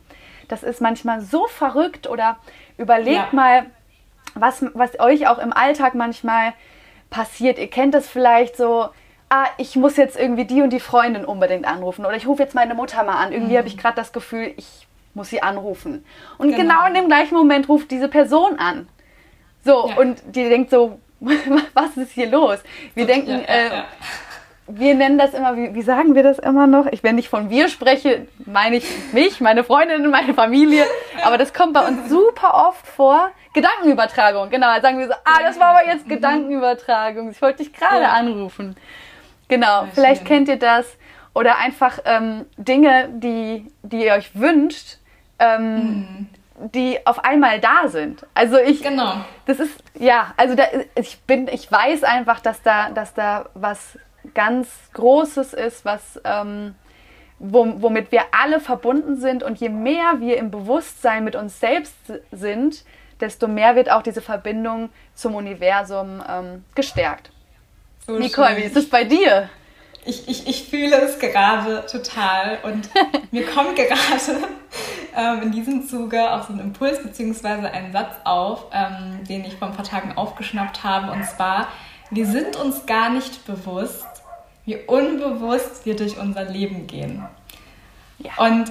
das ist manchmal so verrückt oder überlegt ja. mal, was, was euch auch im Alltag manchmal passiert. Ihr kennt das vielleicht so, ah, ich muss jetzt irgendwie die und die Freundin unbedingt anrufen oder ich rufe jetzt meine Mutter mal an. Irgendwie mhm. habe ich gerade das Gefühl, ich muss sie anrufen. Und genau. genau in dem gleichen Moment ruft diese Person an. So, ja. und die denkt so, was ist hier los? Wir denken, ja, äh, ja, wir nennen das immer, wie, wie, sagen wir das immer noch? Ich, wenn ich von wir spreche, meine ich mich, meine Freundin, meine Familie. Aber das kommt bei uns super oft vor. Gedankenübertragung, genau. Sagen wir so, ah, das war aber jetzt Gedankenübertragung. Ich wollte dich gerade anrufen. Genau, vielleicht kennt ihr das. Oder einfach ähm, Dinge, die, die ihr euch wünscht, ähm, mhm die auf einmal da sind. Also ich, genau. das ist ja, also da, ich bin, ich weiß einfach, dass da, dass da was ganz Großes ist, was ähm, womit wir alle verbunden sind und je mehr wir im Bewusstsein mit uns selbst sind, desto mehr wird auch diese Verbindung zum Universum ähm, gestärkt. So Nicole, schön. wie ist es bei dir? Ich, ich, ich fühle es gerade total und mir kommt gerade ähm, in diesem Zuge auch so ein Impuls bzw. ein Satz auf, ähm, den ich vor ein paar Tagen aufgeschnappt habe. Und zwar, wir sind uns gar nicht bewusst, wie unbewusst wir durch unser Leben gehen. Ja. Und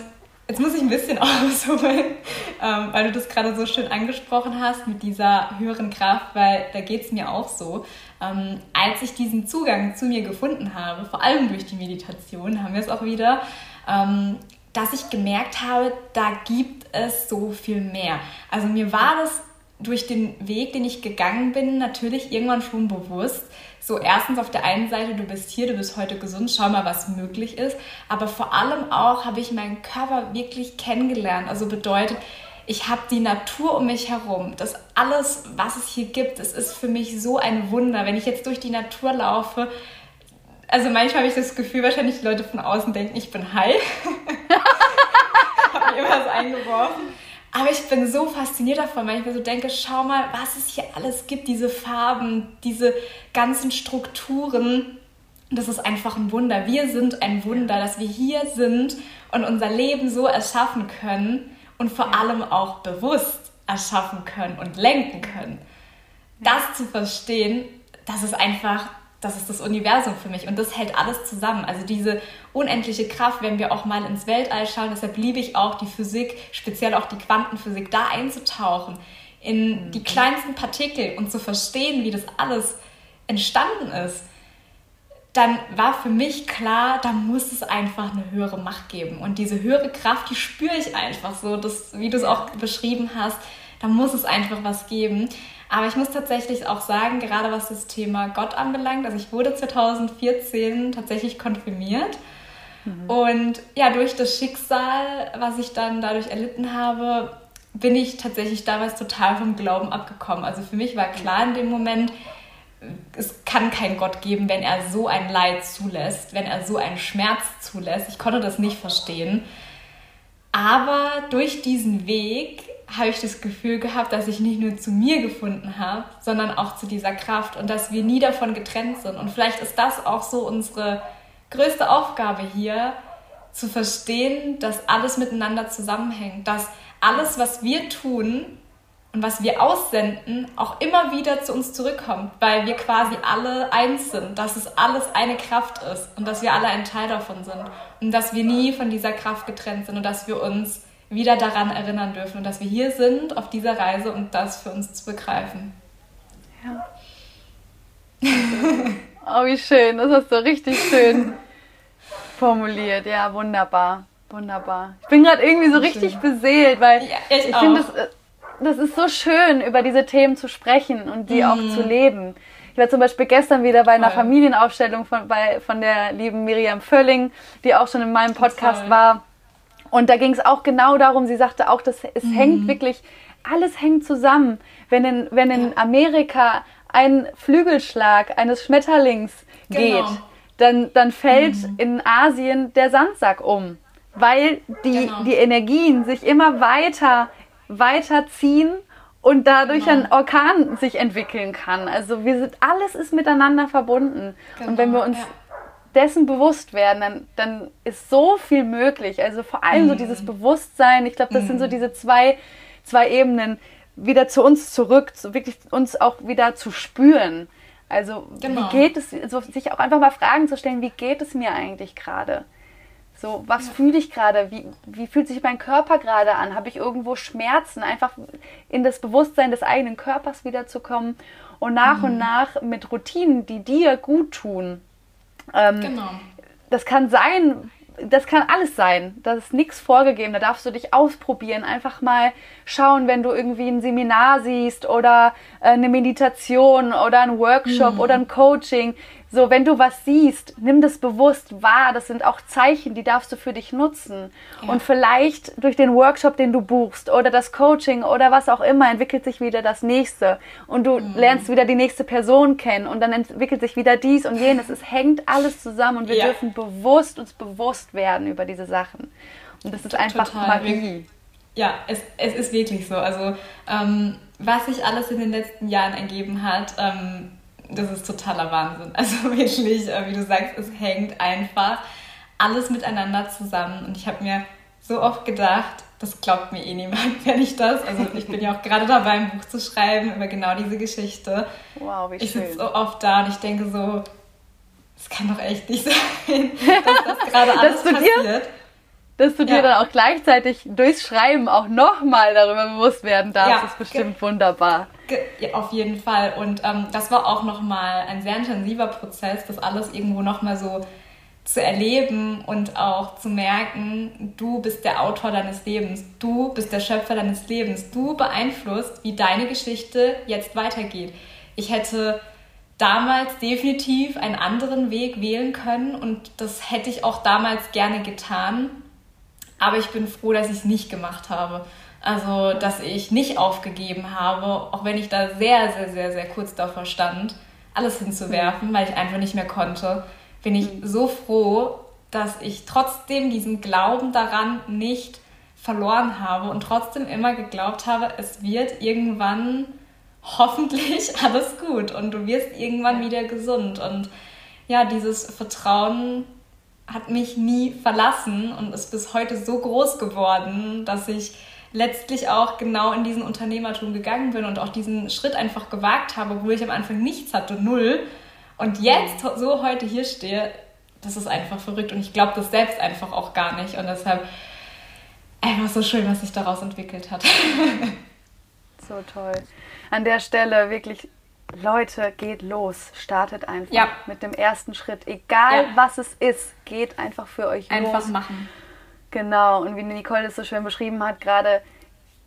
Jetzt muss ich ein bisschen ausholen, ähm, weil du das gerade so schön angesprochen hast mit dieser höheren Kraft, weil da geht es mir auch so. Ähm, als ich diesen Zugang zu mir gefunden habe, vor allem durch die Meditation, haben wir es auch wieder, ähm, dass ich gemerkt habe, da gibt es so viel mehr. Also mir war das durch den Weg, den ich gegangen bin, natürlich irgendwann schon bewusst, so erstens auf der einen Seite, du bist hier, du bist heute gesund, schau mal, was möglich ist. Aber vor allem auch habe ich meinen Körper wirklich kennengelernt. Also bedeutet, ich habe die Natur um mich herum. Das alles, was es hier gibt, es ist für mich so ein Wunder. Wenn ich jetzt durch die Natur laufe, also manchmal habe ich das Gefühl, wahrscheinlich die Leute von außen denken, ich bin high. habe mir was eingeworfen. Aber ich bin so fasziniert davon, weil ich mir so denke, schau mal, was es hier alles gibt, diese Farben, diese ganzen Strukturen. Das ist einfach ein Wunder. Wir sind ein Wunder, dass wir hier sind und unser Leben so erschaffen können und vor allem auch bewusst erschaffen können und lenken können. Das zu verstehen, das ist einfach das ist das Universum für mich und das hält alles zusammen. Also diese unendliche Kraft, wenn wir auch mal ins Weltall schauen, deshalb liebe ich auch die Physik, speziell auch die Quantenphysik, da einzutauchen, in die mhm. kleinsten Partikel und zu verstehen, wie das alles entstanden ist, dann war für mich klar, da muss es einfach eine höhere Macht geben. Und diese höhere Kraft, die spüre ich einfach so, das, wie du es auch beschrieben hast, da muss es einfach was geben. Aber ich muss tatsächlich auch sagen, gerade was das Thema Gott anbelangt, also ich wurde 2014 tatsächlich konfirmiert. Mhm. Und ja, durch das Schicksal, was ich dann dadurch erlitten habe, bin ich tatsächlich damals total vom Glauben abgekommen. Also für mich war klar in dem Moment, es kann keinen Gott geben, wenn er so ein Leid zulässt, wenn er so einen Schmerz zulässt. Ich konnte das nicht verstehen. Aber durch diesen Weg habe ich das Gefühl gehabt, dass ich nicht nur zu mir gefunden habe, sondern auch zu dieser Kraft und dass wir nie davon getrennt sind. Und vielleicht ist das auch so unsere größte Aufgabe hier, zu verstehen, dass alles miteinander zusammenhängt, dass alles, was wir tun und was wir aussenden, auch immer wieder zu uns zurückkommt, weil wir quasi alle eins sind, dass es alles eine Kraft ist und dass wir alle ein Teil davon sind und dass wir nie von dieser Kraft getrennt sind und dass wir uns wieder daran erinnern dürfen und dass wir hier sind auf dieser Reise und das für uns zu begreifen. Ja. oh, wie schön. Das hast du richtig schön formuliert. Ja, wunderbar. Wunderbar. Ich bin gerade irgendwie so richtig schön. beseelt, weil ja, ich, ich finde, das, das ist so schön, über diese Themen zu sprechen und die mhm. auch zu leben. Ich war zum Beispiel gestern wieder bei einer Toll. Familienaufstellung von, bei, von der lieben Miriam Völling, die auch schon in meinem Podcast Toll. war. Und da ging es auch genau darum, sie sagte auch, dass es mhm. hängt wirklich, alles hängt zusammen. Wenn in, wenn in Amerika ein Flügelschlag eines Schmetterlings genau. geht, dann, dann fällt mhm. in Asien der Sandsack um, weil die, genau. die Energien sich immer weiter, weiter ziehen und dadurch genau. ein Orkan sich entwickeln kann. Also wir sind, alles ist miteinander verbunden. Und wenn wir uns ja. Dessen bewusst werden, dann, dann ist so viel möglich. Also vor allem mhm. so dieses Bewusstsein, ich glaube, das mhm. sind so mhm. diese zwei, zwei Ebenen, wieder zu uns zurück, so wirklich uns auch wieder zu spüren. Also genau. wie geht es, also sich auch einfach mal Fragen zu stellen, wie geht es mir eigentlich gerade? So, was ja. fühle ich gerade? Wie, wie fühlt sich mein Körper gerade an? Habe ich irgendwo Schmerzen? Einfach in das Bewusstsein des eigenen Körpers wiederzukommen und nach mhm. und nach mit Routinen, die dir gut tun. Ähm, genau. Das kann sein, das kann alles sein. Das ist nichts vorgegeben. Da darfst du dich ausprobieren. Einfach mal schauen, wenn du irgendwie ein Seminar siehst oder äh, eine Meditation oder ein Workshop mhm. oder ein Coaching. So, wenn du was siehst, nimm das bewusst wahr. Das sind auch Zeichen, die darfst du für dich nutzen. Ja. Und vielleicht durch den Workshop, den du buchst oder das Coaching oder was auch immer, entwickelt sich wieder das nächste. Und du mhm. lernst wieder die nächste Person kennen und dann entwickelt sich wieder dies und jenes. Es hängt alles zusammen und wir ja. dürfen bewusst uns bewusst werden über diese Sachen. Und das ist einfach Total. Magie. Ja, es, es ist wirklich so. Also, ähm, was sich alles in den letzten Jahren ergeben hat, ähm, das ist totaler Wahnsinn. Also wirklich, äh, wie du sagst, es hängt einfach alles miteinander zusammen. Und ich habe mir so oft gedacht, das glaubt mir eh niemand, wenn ich das. Also ich bin ja auch gerade dabei, ein Buch zu schreiben über genau diese Geschichte. Wow, wie schön. Ich sitze so oft da und ich denke so, es kann doch echt nicht sein, dass das gerade alles passiert. Dir, dass du ja. dir dann auch gleichzeitig durchs Schreiben auch nochmal darüber bewusst werden darfst, ja, ist bestimmt wunderbar. Ja, auf jeden Fall. Und ähm, das war auch nochmal ein sehr intensiver Prozess, das alles irgendwo nochmal so zu erleben und auch zu merken, du bist der Autor deines Lebens, du bist der Schöpfer deines Lebens, du beeinflusst, wie deine Geschichte jetzt weitergeht. Ich hätte damals definitiv einen anderen Weg wählen können und das hätte ich auch damals gerne getan, aber ich bin froh, dass ich es nicht gemacht habe. Also, dass ich nicht aufgegeben habe, auch wenn ich da sehr, sehr, sehr, sehr kurz davor stand, alles hinzuwerfen, weil ich einfach nicht mehr konnte, bin ich mhm. so froh, dass ich trotzdem diesen Glauben daran nicht verloren habe und trotzdem immer geglaubt habe, es wird irgendwann hoffentlich alles gut und du wirst irgendwann wieder gesund. Und ja, dieses Vertrauen hat mich nie verlassen und ist bis heute so groß geworden, dass ich letztlich auch genau in diesen Unternehmertum gegangen bin und auch diesen Schritt einfach gewagt habe, obwohl ich am Anfang nichts hatte, null. Und jetzt so heute hier stehe, das ist einfach verrückt und ich glaube das selbst einfach auch gar nicht und deshalb einfach so schön, was sich daraus entwickelt hat. so toll. An der Stelle wirklich Leute, geht los, startet einfach ja. mit dem ersten Schritt, egal ja. was es ist, geht einfach für euch einfach los. Einfach machen. Genau, und wie Nicole das so schön beschrieben hat, gerade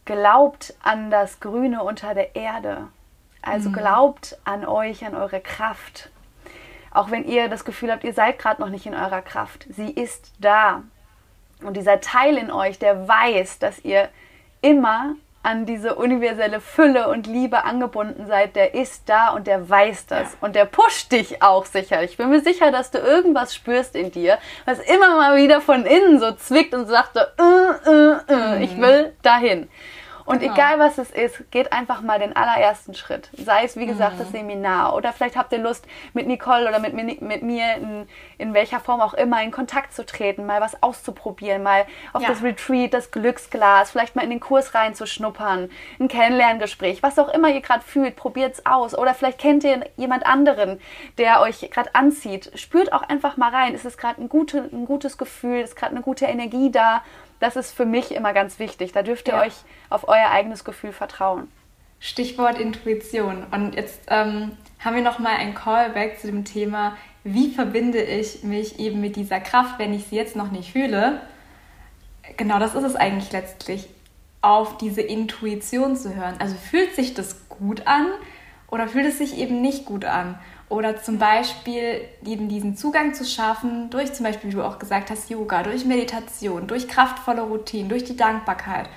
glaubt an das Grüne unter der Erde. Also mhm. glaubt an euch, an eure Kraft. Auch wenn ihr das Gefühl habt, ihr seid gerade noch nicht in eurer Kraft. Sie ist da. Und dieser Teil in euch, der weiß, dass ihr immer an diese universelle Fülle und Liebe angebunden seid, der ist da und der weiß das. Ja. Und der pusht dich auch sicher. Ich bin mir sicher, dass du irgendwas spürst in dir, was immer mal wieder von innen so zwickt und sagt, so, äh, äh, äh, mhm. ich will dahin. Und genau. egal was es ist, geht einfach mal den allerersten Schritt. Sei es, wie gesagt, mhm. das Seminar oder vielleicht habt ihr Lust, mit Nicole oder mit, mit mir in, in welcher Form auch immer in Kontakt zu treten, mal was auszuprobieren, mal auf ja. das Retreat, das Glücksglas, vielleicht mal in den Kurs reinzuschnuppern, ein Kennenlerngespräch, was auch immer ihr gerade fühlt, probiert es aus. Oder vielleicht kennt ihr jemand anderen, der euch gerade anzieht. Spürt auch einfach mal rein. Ist es gerade ein, gute, ein gutes Gefühl? Ist gerade eine gute Energie da? Das ist für mich immer ganz wichtig. Da dürft ihr ja. euch auf euer eigenes Gefühl vertrauen. Stichwort Intuition. Und jetzt ähm, haben wir noch mal ein Callback zu dem Thema, wie verbinde ich mich eben mit dieser Kraft, wenn ich sie jetzt noch nicht fühle. Genau, das ist es eigentlich letztlich, auf diese Intuition zu hören. Also fühlt sich das gut an oder fühlt es sich eben nicht gut an? Oder zum Beispiel eben diesen Zugang zu schaffen durch zum Beispiel, wie du auch gesagt hast, Yoga, durch Meditation, durch kraftvolle Routinen, durch die Dankbarkeit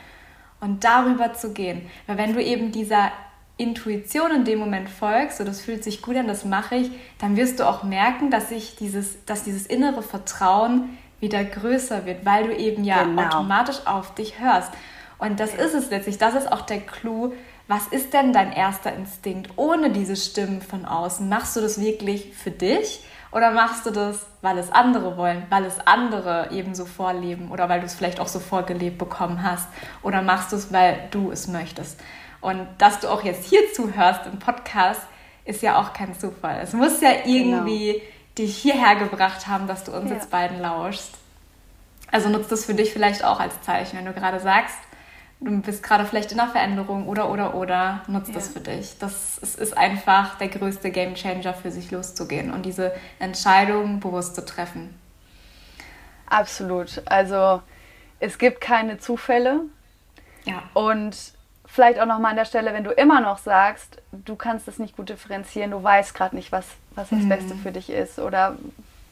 und darüber zu gehen. Weil wenn du eben dieser Intuition in dem Moment folgst, so das fühlt sich gut an, das mache ich, dann wirst du auch merken, dass sich dieses, dass dieses innere Vertrauen wieder größer wird, weil du eben ja genau. automatisch auf dich hörst. Und das ist es letztlich, das ist auch der Clou. Was ist denn dein erster Instinkt ohne diese Stimmen von außen? Machst du das wirklich für dich oder machst du das, weil es andere wollen, weil es andere eben so vorleben oder weil du es vielleicht auch so vorgelebt bekommen hast oder machst du es, weil du es möchtest? Und dass du auch jetzt hier zuhörst im Podcast, ist ja auch kein Zufall. Es muss ja irgendwie genau. dich hierher gebracht haben, dass du uns ja. jetzt beiden lauschst. Also nutzt das für dich vielleicht auch als Zeichen, wenn du gerade sagst, du bist gerade vielleicht in einer Veränderung oder oder oder nutzt ja. das für dich. Das ist, ist einfach der größte Game Changer für sich loszugehen und diese Entscheidung bewusst zu treffen. Absolut. Also es gibt keine Zufälle. Ja. Und vielleicht auch nochmal an der Stelle, wenn du immer noch sagst, du kannst es nicht gut differenzieren, du weißt gerade nicht, was, was das mhm. Beste für dich ist oder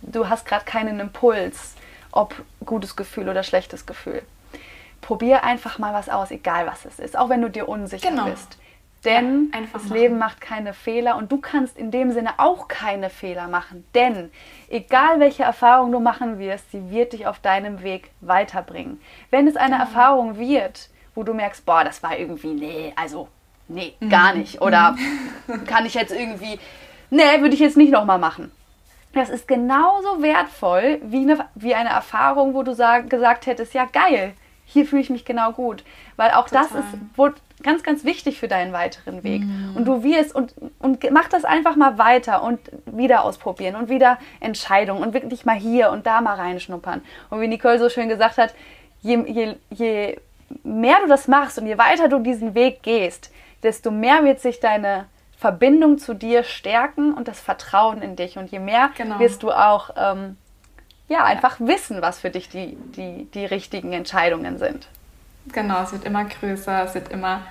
du hast gerade keinen Impuls, ob gutes Gefühl oder schlechtes Gefühl. Probier einfach mal was aus, egal was es ist, auch wenn du dir unsicher genau. bist. Denn ja, das machen. Leben macht keine Fehler und du kannst in dem Sinne auch keine Fehler machen. Denn egal welche Erfahrung du machen wirst, sie wird dich auf deinem Weg weiterbringen. Wenn es eine genau. Erfahrung wird, wo du merkst, boah, das war irgendwie, nee, also, nee, mhm. gar nicht. Oder mhm. kann ich jetzt irgendwie, nee, würde ich jetzt nicht nochmal machen. Das ist genauso wertvoll wie eine, wie eine Erfahrung, wo du sag, gesagt hättest, ja geil, hier fühle ich mich genau gut. Weil auch Total. das ist ganz, ganz wichtig für deinen weiteren Weg. Mhm. Und du wirst und, und mach das einfach mal weiter und wieder ausprobieren und wieder Entscheidungen und wirklich mal hier und da mal reinschnuppern. Und wie Nicole so schön gesagt hat, je, je, je mehr du das machst und je weiter du diesen Weg gehst, desto mehr wird sich deine Verbindung zu dir stärken und das Vertrauen in dich. Und je mehr genau. wirst du auch ähm, ja, einfach wissen, was für dich die, die, die richtigen Entscheidungen sind. Genau, es wird immer größer, es wird immer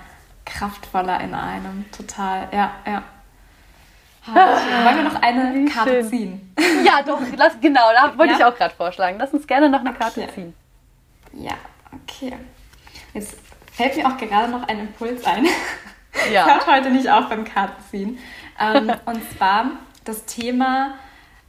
kraftvoller in einem. Total, ja, ja. Wollen wir noch eine Karte schön. ziehen? Ja, doch, lass, genau, da wollte ja? ich auch gerade vorschlagen. Lass uns gerne noch eine okay. Karte ziehen. Ja, okay. Jetzt fällt mir auch gerade noch ein Impuls ein. Ja. Hört heute nicht auf beim Kartenziehen. Ähm, und zwar das Thema,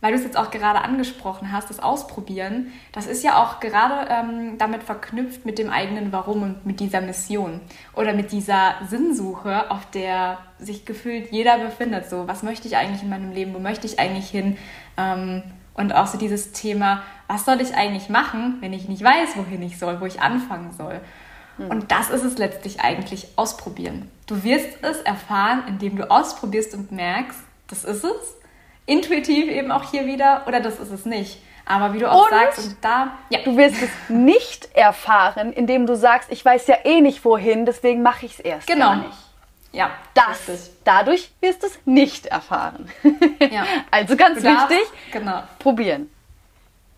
weil du es jetzt auch gerade angesprochen hast, das Ausprobieren, das ist ja auch gerade ähm, damit verknüpft mit dem eigenen Warum und mit dieser Mission oder mit dieser Sinnsuche, auf der sich gefühlt jeder befindet. So, was möchte ich eigentlich in meinem Leben? Wo möchte ich eigentlich hin? Ähm, und auch so dieses Thema, was soll ich eigentlich machen, wenn ich nicht weiß, wohin ich soll, wo ich anfangen soll? Hm. Und das ist es letztlich eigentlich, ausprobieren. Du wirst es erfahren, indem du ausprobierst und merkst, das ist es. Intuitiv eben auch hier wieder oder das ist es nicht. Aber wie du auch und sagst, und da. Ja. Du wirst es nicht erfahren, indem du sagst, ich weiß ja eh nicht wohin, deswegen mache ich es erst genau. gar nicht. Ja. Das, richtig. dadurch wirst du es nicht erfahren. Ja. also ganz wichtig, genau. probieren.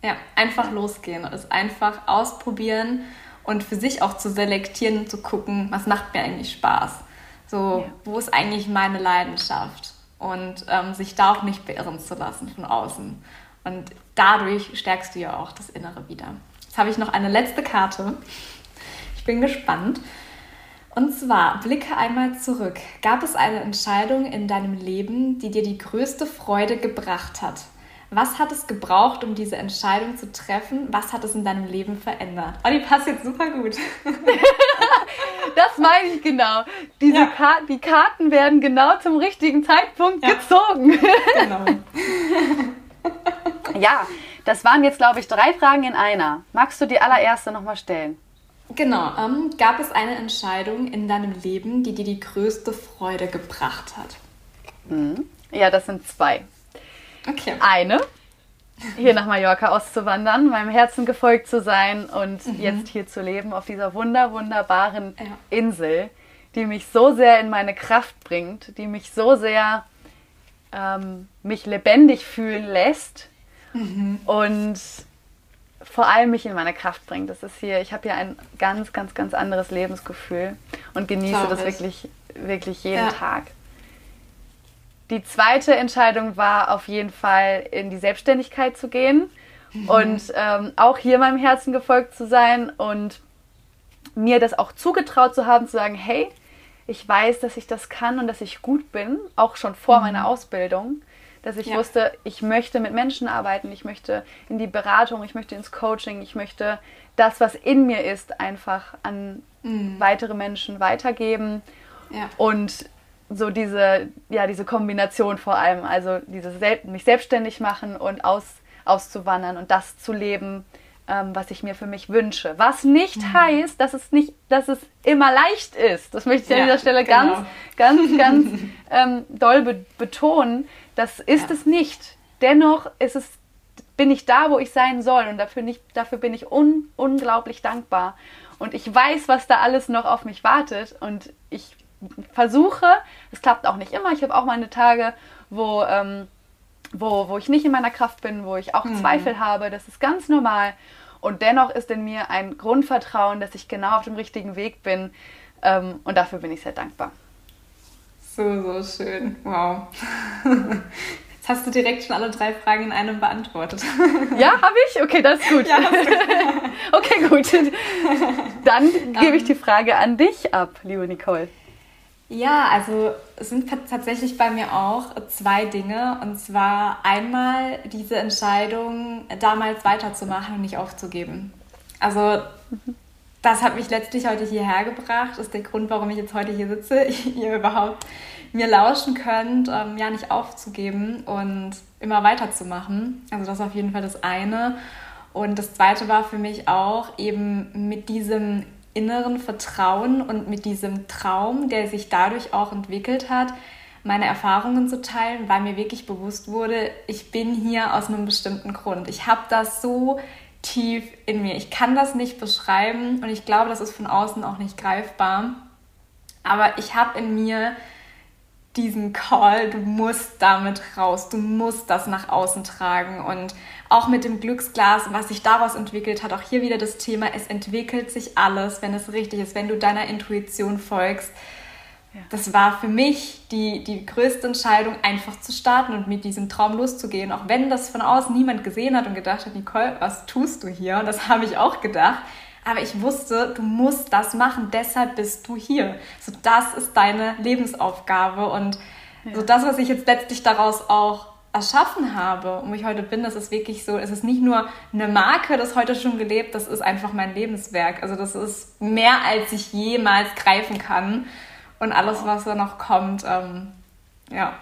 Ja, einfach losgehen und es einfach ausprobieren und für sich auch zu selektieren und zu gucken, was macht mir eigentlich Spaß. So, ja. wo ist eigentlich meine Leidenschaft? Und ähm, sich da auch nicht beirren zu lassen von außen. Und dadurch stärkst du ja auch das Innere wieder. Jetzt habe ich noch eine letzte Karte. Ich bin gespannt. Und zwar, blicke einmal zurück. Gab es eine Entscheidung in deinem Leben, die dir die größte Freude gebracht hat? Was hat es gebraucht, um diese Entscheidung zu treffen? Was hat es in deinem Leben verändert? Oh, die passt jetzt super gut. das meine ich genau. Diese ja. Kar die Karten werden genau zum richtigen Zeitpunkt ja. gezogen. genau. ja, das waren jetzt, glaube ich, drei Fragen in einer. Magst du die allererste nochmal stellen? Genau. Ähm, gab es eine Entscheidung in deinem Leben, die dir die größte Freude gebracht hat? Mhm. Ja, das sind zwei. Okay. Eine hier nach Mallorca auszuwandern, meinem Herzen gefolgt zu sein und mhm. jetzt hier zu leben auf dieser wunder, wunderbaren ja. Insel, die mich so sehr in meine Kraft bringt, die mich so sehr ähm, mich lebendig fühlen lässt mhm. und vor allem mich in meine Kraft bringt. Das ist hier, ich habe hier ein ganz, ganz, ganz anderes Lebensgefühl und genieße das wirklich, wirklich jeden ja. Tag. Die zweite Entscheidung war auf jeden Fall in die Selbstständigkeit zu gehen mhm. und ähm, auch hier meinem Herzen gefolgt zu sein und mir das auch zugetraut zu haben, zu sagen, hey, ich weiß, dass ich das kann und dass ich gut bin, auch schon vor mhm. meiner Ausbildung, dass ich ja. wusste, ich möchte mit Menschen arbeiten, ich möchte in die Beratung, ich möchte ins Coaching, ich möchte das, was in mir ist, einfach an mhm. weitere Menschen weitergeben. Ja. Und so diese, ja, diese Kombination vor allem, also dieses mich selbstständig machen und aus, auszuwandern und das zu leben, ähm, was ich mir für mich wünsche. Was nicht mhm. heißt, dass es nicht, dass es immer leicht ist. Das möchte ich ja, an dieser Stelle genau. ganz, ganz, ganz ähm, doll be betonen. Das ist ja. es nicht. Dennoch ist es, bin ich da, wo ich sein soll und dafür, nicht, dafür bin ich un, unglaublich dankbar. Und ich weiß, was da alles noch auf mich wartet und ich versuche, es klappt auch nicht immer. Ich habe auch meine Tage, wo, ähm, wo, wo ich nicht in meiner Kraft bin, wo ich auch mhm. Zweifel habe. Das ist ganz normal. Und dennoch ist in mir ein Grundvertrauen, dass ich genau auf dem richtigen Weg bin. Ähm, und dafür bin ich sehr dankbar. So, so schön. Wow. Jetzt hast du direkt schon alle drei Fragen in einem beantwortet. Ja, habe ich? Okay, das ist gut. Ja, okay, gut. Dann gebe ich die Frage an dich ab, liebe Nicole. Ja, also es sind tatsächlich bei mir auch zwei Dinge. Und zwar einmal diese Entscheidung, damals weiterzumachen und nicht aufzugeben. Also das hat mich letztlich heute hierher gebracht. Das ist der Grund, warum ich jetzt heute hier sitze. ihr überhaupt mir lauschen könnt, ähm, ja nicht aufzugeben und immer weiterzumachen. Also das ist auf jeden Fall das eine. Und das zweite war für mich auch eben mit diesem inneren Vertrauen und mit diesem Traum, der sich dadurch auch entwickelt hat, meine Erfahrungen zu teilen, weil mir wirklich bewusst wurde, ich bin hier aus einem bestimmten Grund. Ich habe das so tief in mir. Ich kann das nicht beschreiben und ich glaube, das ist von außen auch nicht greifbar. Aber ich habe in mir diesen Call, du musst damit raus, du musst das nach außen tragen und auch mit dem Glücksglas, was sich daraus entwickelt hat, auch hier wieder das Thema, es entwickelt sich alles, wenn es richtig ist, wenn du deiner Intuition folgst. Ja. Das war für mich die, die größte Entscheidung, einfach zu starten und mit diesem Traum loszugehen. Auch wenn das von außen niemand gesehen hat und gedacht hat, Nicole, was tust du hier? Und das habe ich auch gedacht. Aber ich wusste, du musst das machen, deshalb bist du hier. So, das ist deine Lebensaufgabe. Und ja. so das, was ich jetzt letztlich daraus auch erschaffen habe und wo ich heute bin, das ist wirklich so, es ist nicht nur eine Marke, das heute schon gelebt, das ist einfach mein Lebenswerk. Also das ist mehr, als ich jemals greifen kann. Und alles, was da noch kommt, ähm, ja.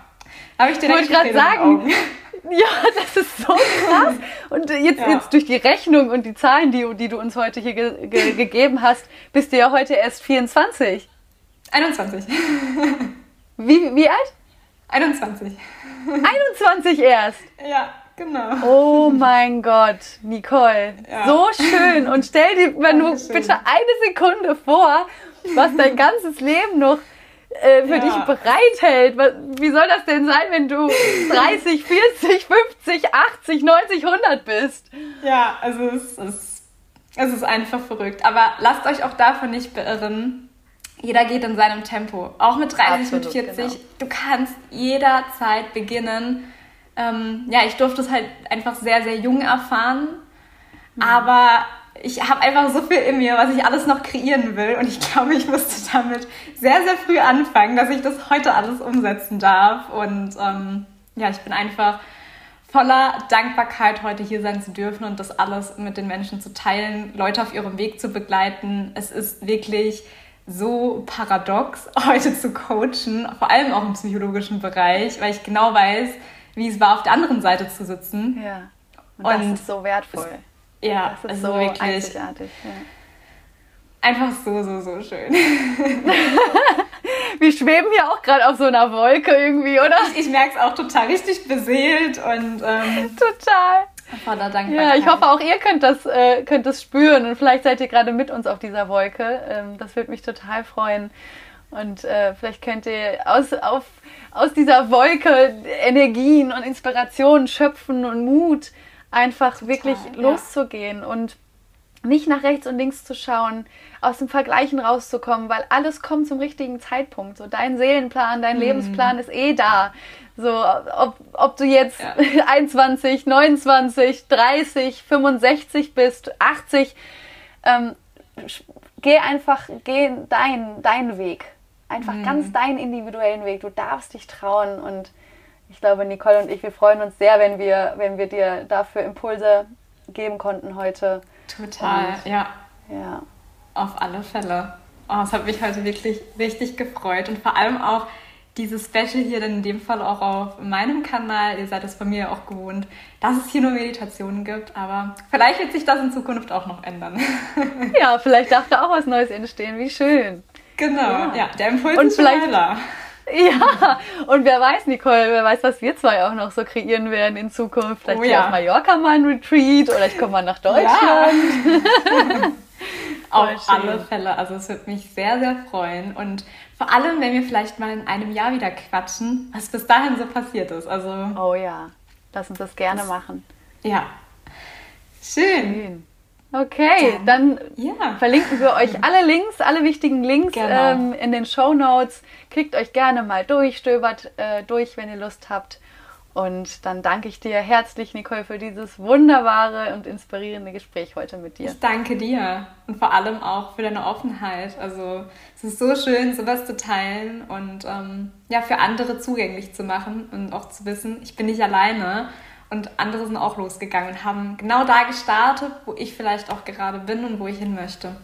Habe ich direkt Wollte gerade sagen. Ja, das ist so krass. Und jetzt, ja. jetzt durch die Rechnung und die Zahlen, die, die du uns heute hier ge ge gegeben hast, bist du ja heute erst 24. 21. Wie, wie alt? 21. 21 erst? Ja, genau. Oh mein Gott, Nicole. Ja. So schön. Und stell dir, wenn du bitte eine Sekunde vor, was dein ganzes Leben noch äh, für ja. dich bereithält. Wie soll das denn sein, wenn du 30, 40, 50, 80, 90, 100 bist? Ja, also es ist, es ist einfach verrückt. Aber lasst euch auch davon nicht beirren jeder geht in seinem Tempo. Auch mit 30, Absolut, mit 40. Genau. Du kannst jederzeit beginnen. Ähm, ja, ich durfte es halt einfach sehr, sehr jung erfahren. Mhm. Aber ich habe einfach so viel in mir, was ich alles noch kreieren will. Und ich glaube, ich musste damit sehr, sehr früh anfangen, dass ich das heute alles umsetzen darf. Und ähm, ja, ich bin einfach voller Dankbarkeit, heute hier sein zu dürfen und das alles mit den Menschen zu teilen, Leute auf ihrem Weg zu begleiten. Es ist wirklich so paradox, heute zu coachen, vor allem auch im psychologischen Bereich, weil ich genau weiß, wie es war, auf der anderen Seite zu sitzen. Ja. Und, und das ist so wertvoll. Es, ja, das ist also so wirklich einzigartig. Ja. Einfach so, so, so schön. Wir schweben hier auch gerade auf so einer Wolke irgendwie, oder? Ich, ich merke es auch total richtig beseelt und. Ähm, total. Voller Dankbarkeit. Ja, ich hoffe auch ihr könnt das, äh, könnt das spüren und vielleicht seid ihr gerade mit uns auf dieser Wolke. Ähm, das würde mich total freuen. Und äh, vielleicht könnt ihr aus, auf, aus dieser Wolke Energien und Inspirationen schöpfen und Mut, einfach Total, wirklich ja. loszugehen und nicht nach rechts und links zu schauen, aus dem Vergleichen rauszukommen, weil alles kommt zum richtigen Zeitpunkt. So dein Seelenplan, dein mhm. Lebensplan ist eh da. So, ob, ob du jetzt ja. 21, 29, 30, 65 bist, 80, ähm, geh einfach, geh deinen dein Weg. Einfach mhm. ganz deinen individuellen Weg. Du darfst dich trauen und ich glaube, Nicole und ich, wir freuen uns sehr, wenn wir, wenn wir dir dafür Impulse geben konnten heute. Total, und, ja. Ja. Auf alle Fälle. Oh, es hat mich heute wirklich richtig gefreut und vor allem auch dieses Special hier dann in dem Fall auch auf meinem Kanal. Ihr seid es bei mir auch gewohnt, dass es hier nur Meditationen gibt, aber vielleicht wird sich das in Zukunft auch noch ändern. Ja, vielleicht darf da auch was Neues entstehen. Wie schön. Genau, ja, ja der Impuls und ist vielleicht, schneller. Ja, und wer weiß, Nicole, wer weiß, was wir zwei auch noch so kreieren werden in Zukunft. Vielleicht oh, ja. auf Mallorca mal ein Retreat oder ich komme mal nach Deutschland. Ja. auf alle Fälle. Also es würde mich sehr, sehr freuen. Und vor allem, wenn wir vielleicht mal in einem Jahr wieder quatschen, was bis dahin so passiert ist. Also, oh ja, lass uns das gerne das, machen. Ja. Schön. Schön. Okay, dann, dann ja. verlinken wir euch alle Links, alle wichtigen Links genau. ähm, in den Show Notes. Klickt euch gerne mal durch, stöbert äh, durch, wenn ihr Lust habt. Und dann danke ich dir herzlich, Nicole, für dieses wunderbare und inspirierende Gespräch heute mit dir. Ich danke dir und vor allem auch für deine Offenheit. Also es ist so schön, sowas zu teilen und ähm, ja, für andere zugänglich zu machen und auch zu wissen, ich bin nicht alleine und andere sind auch losgegangen und haben genau da gestartet, wo ich vielleicht auch gerade bin und wo ich hin möchte.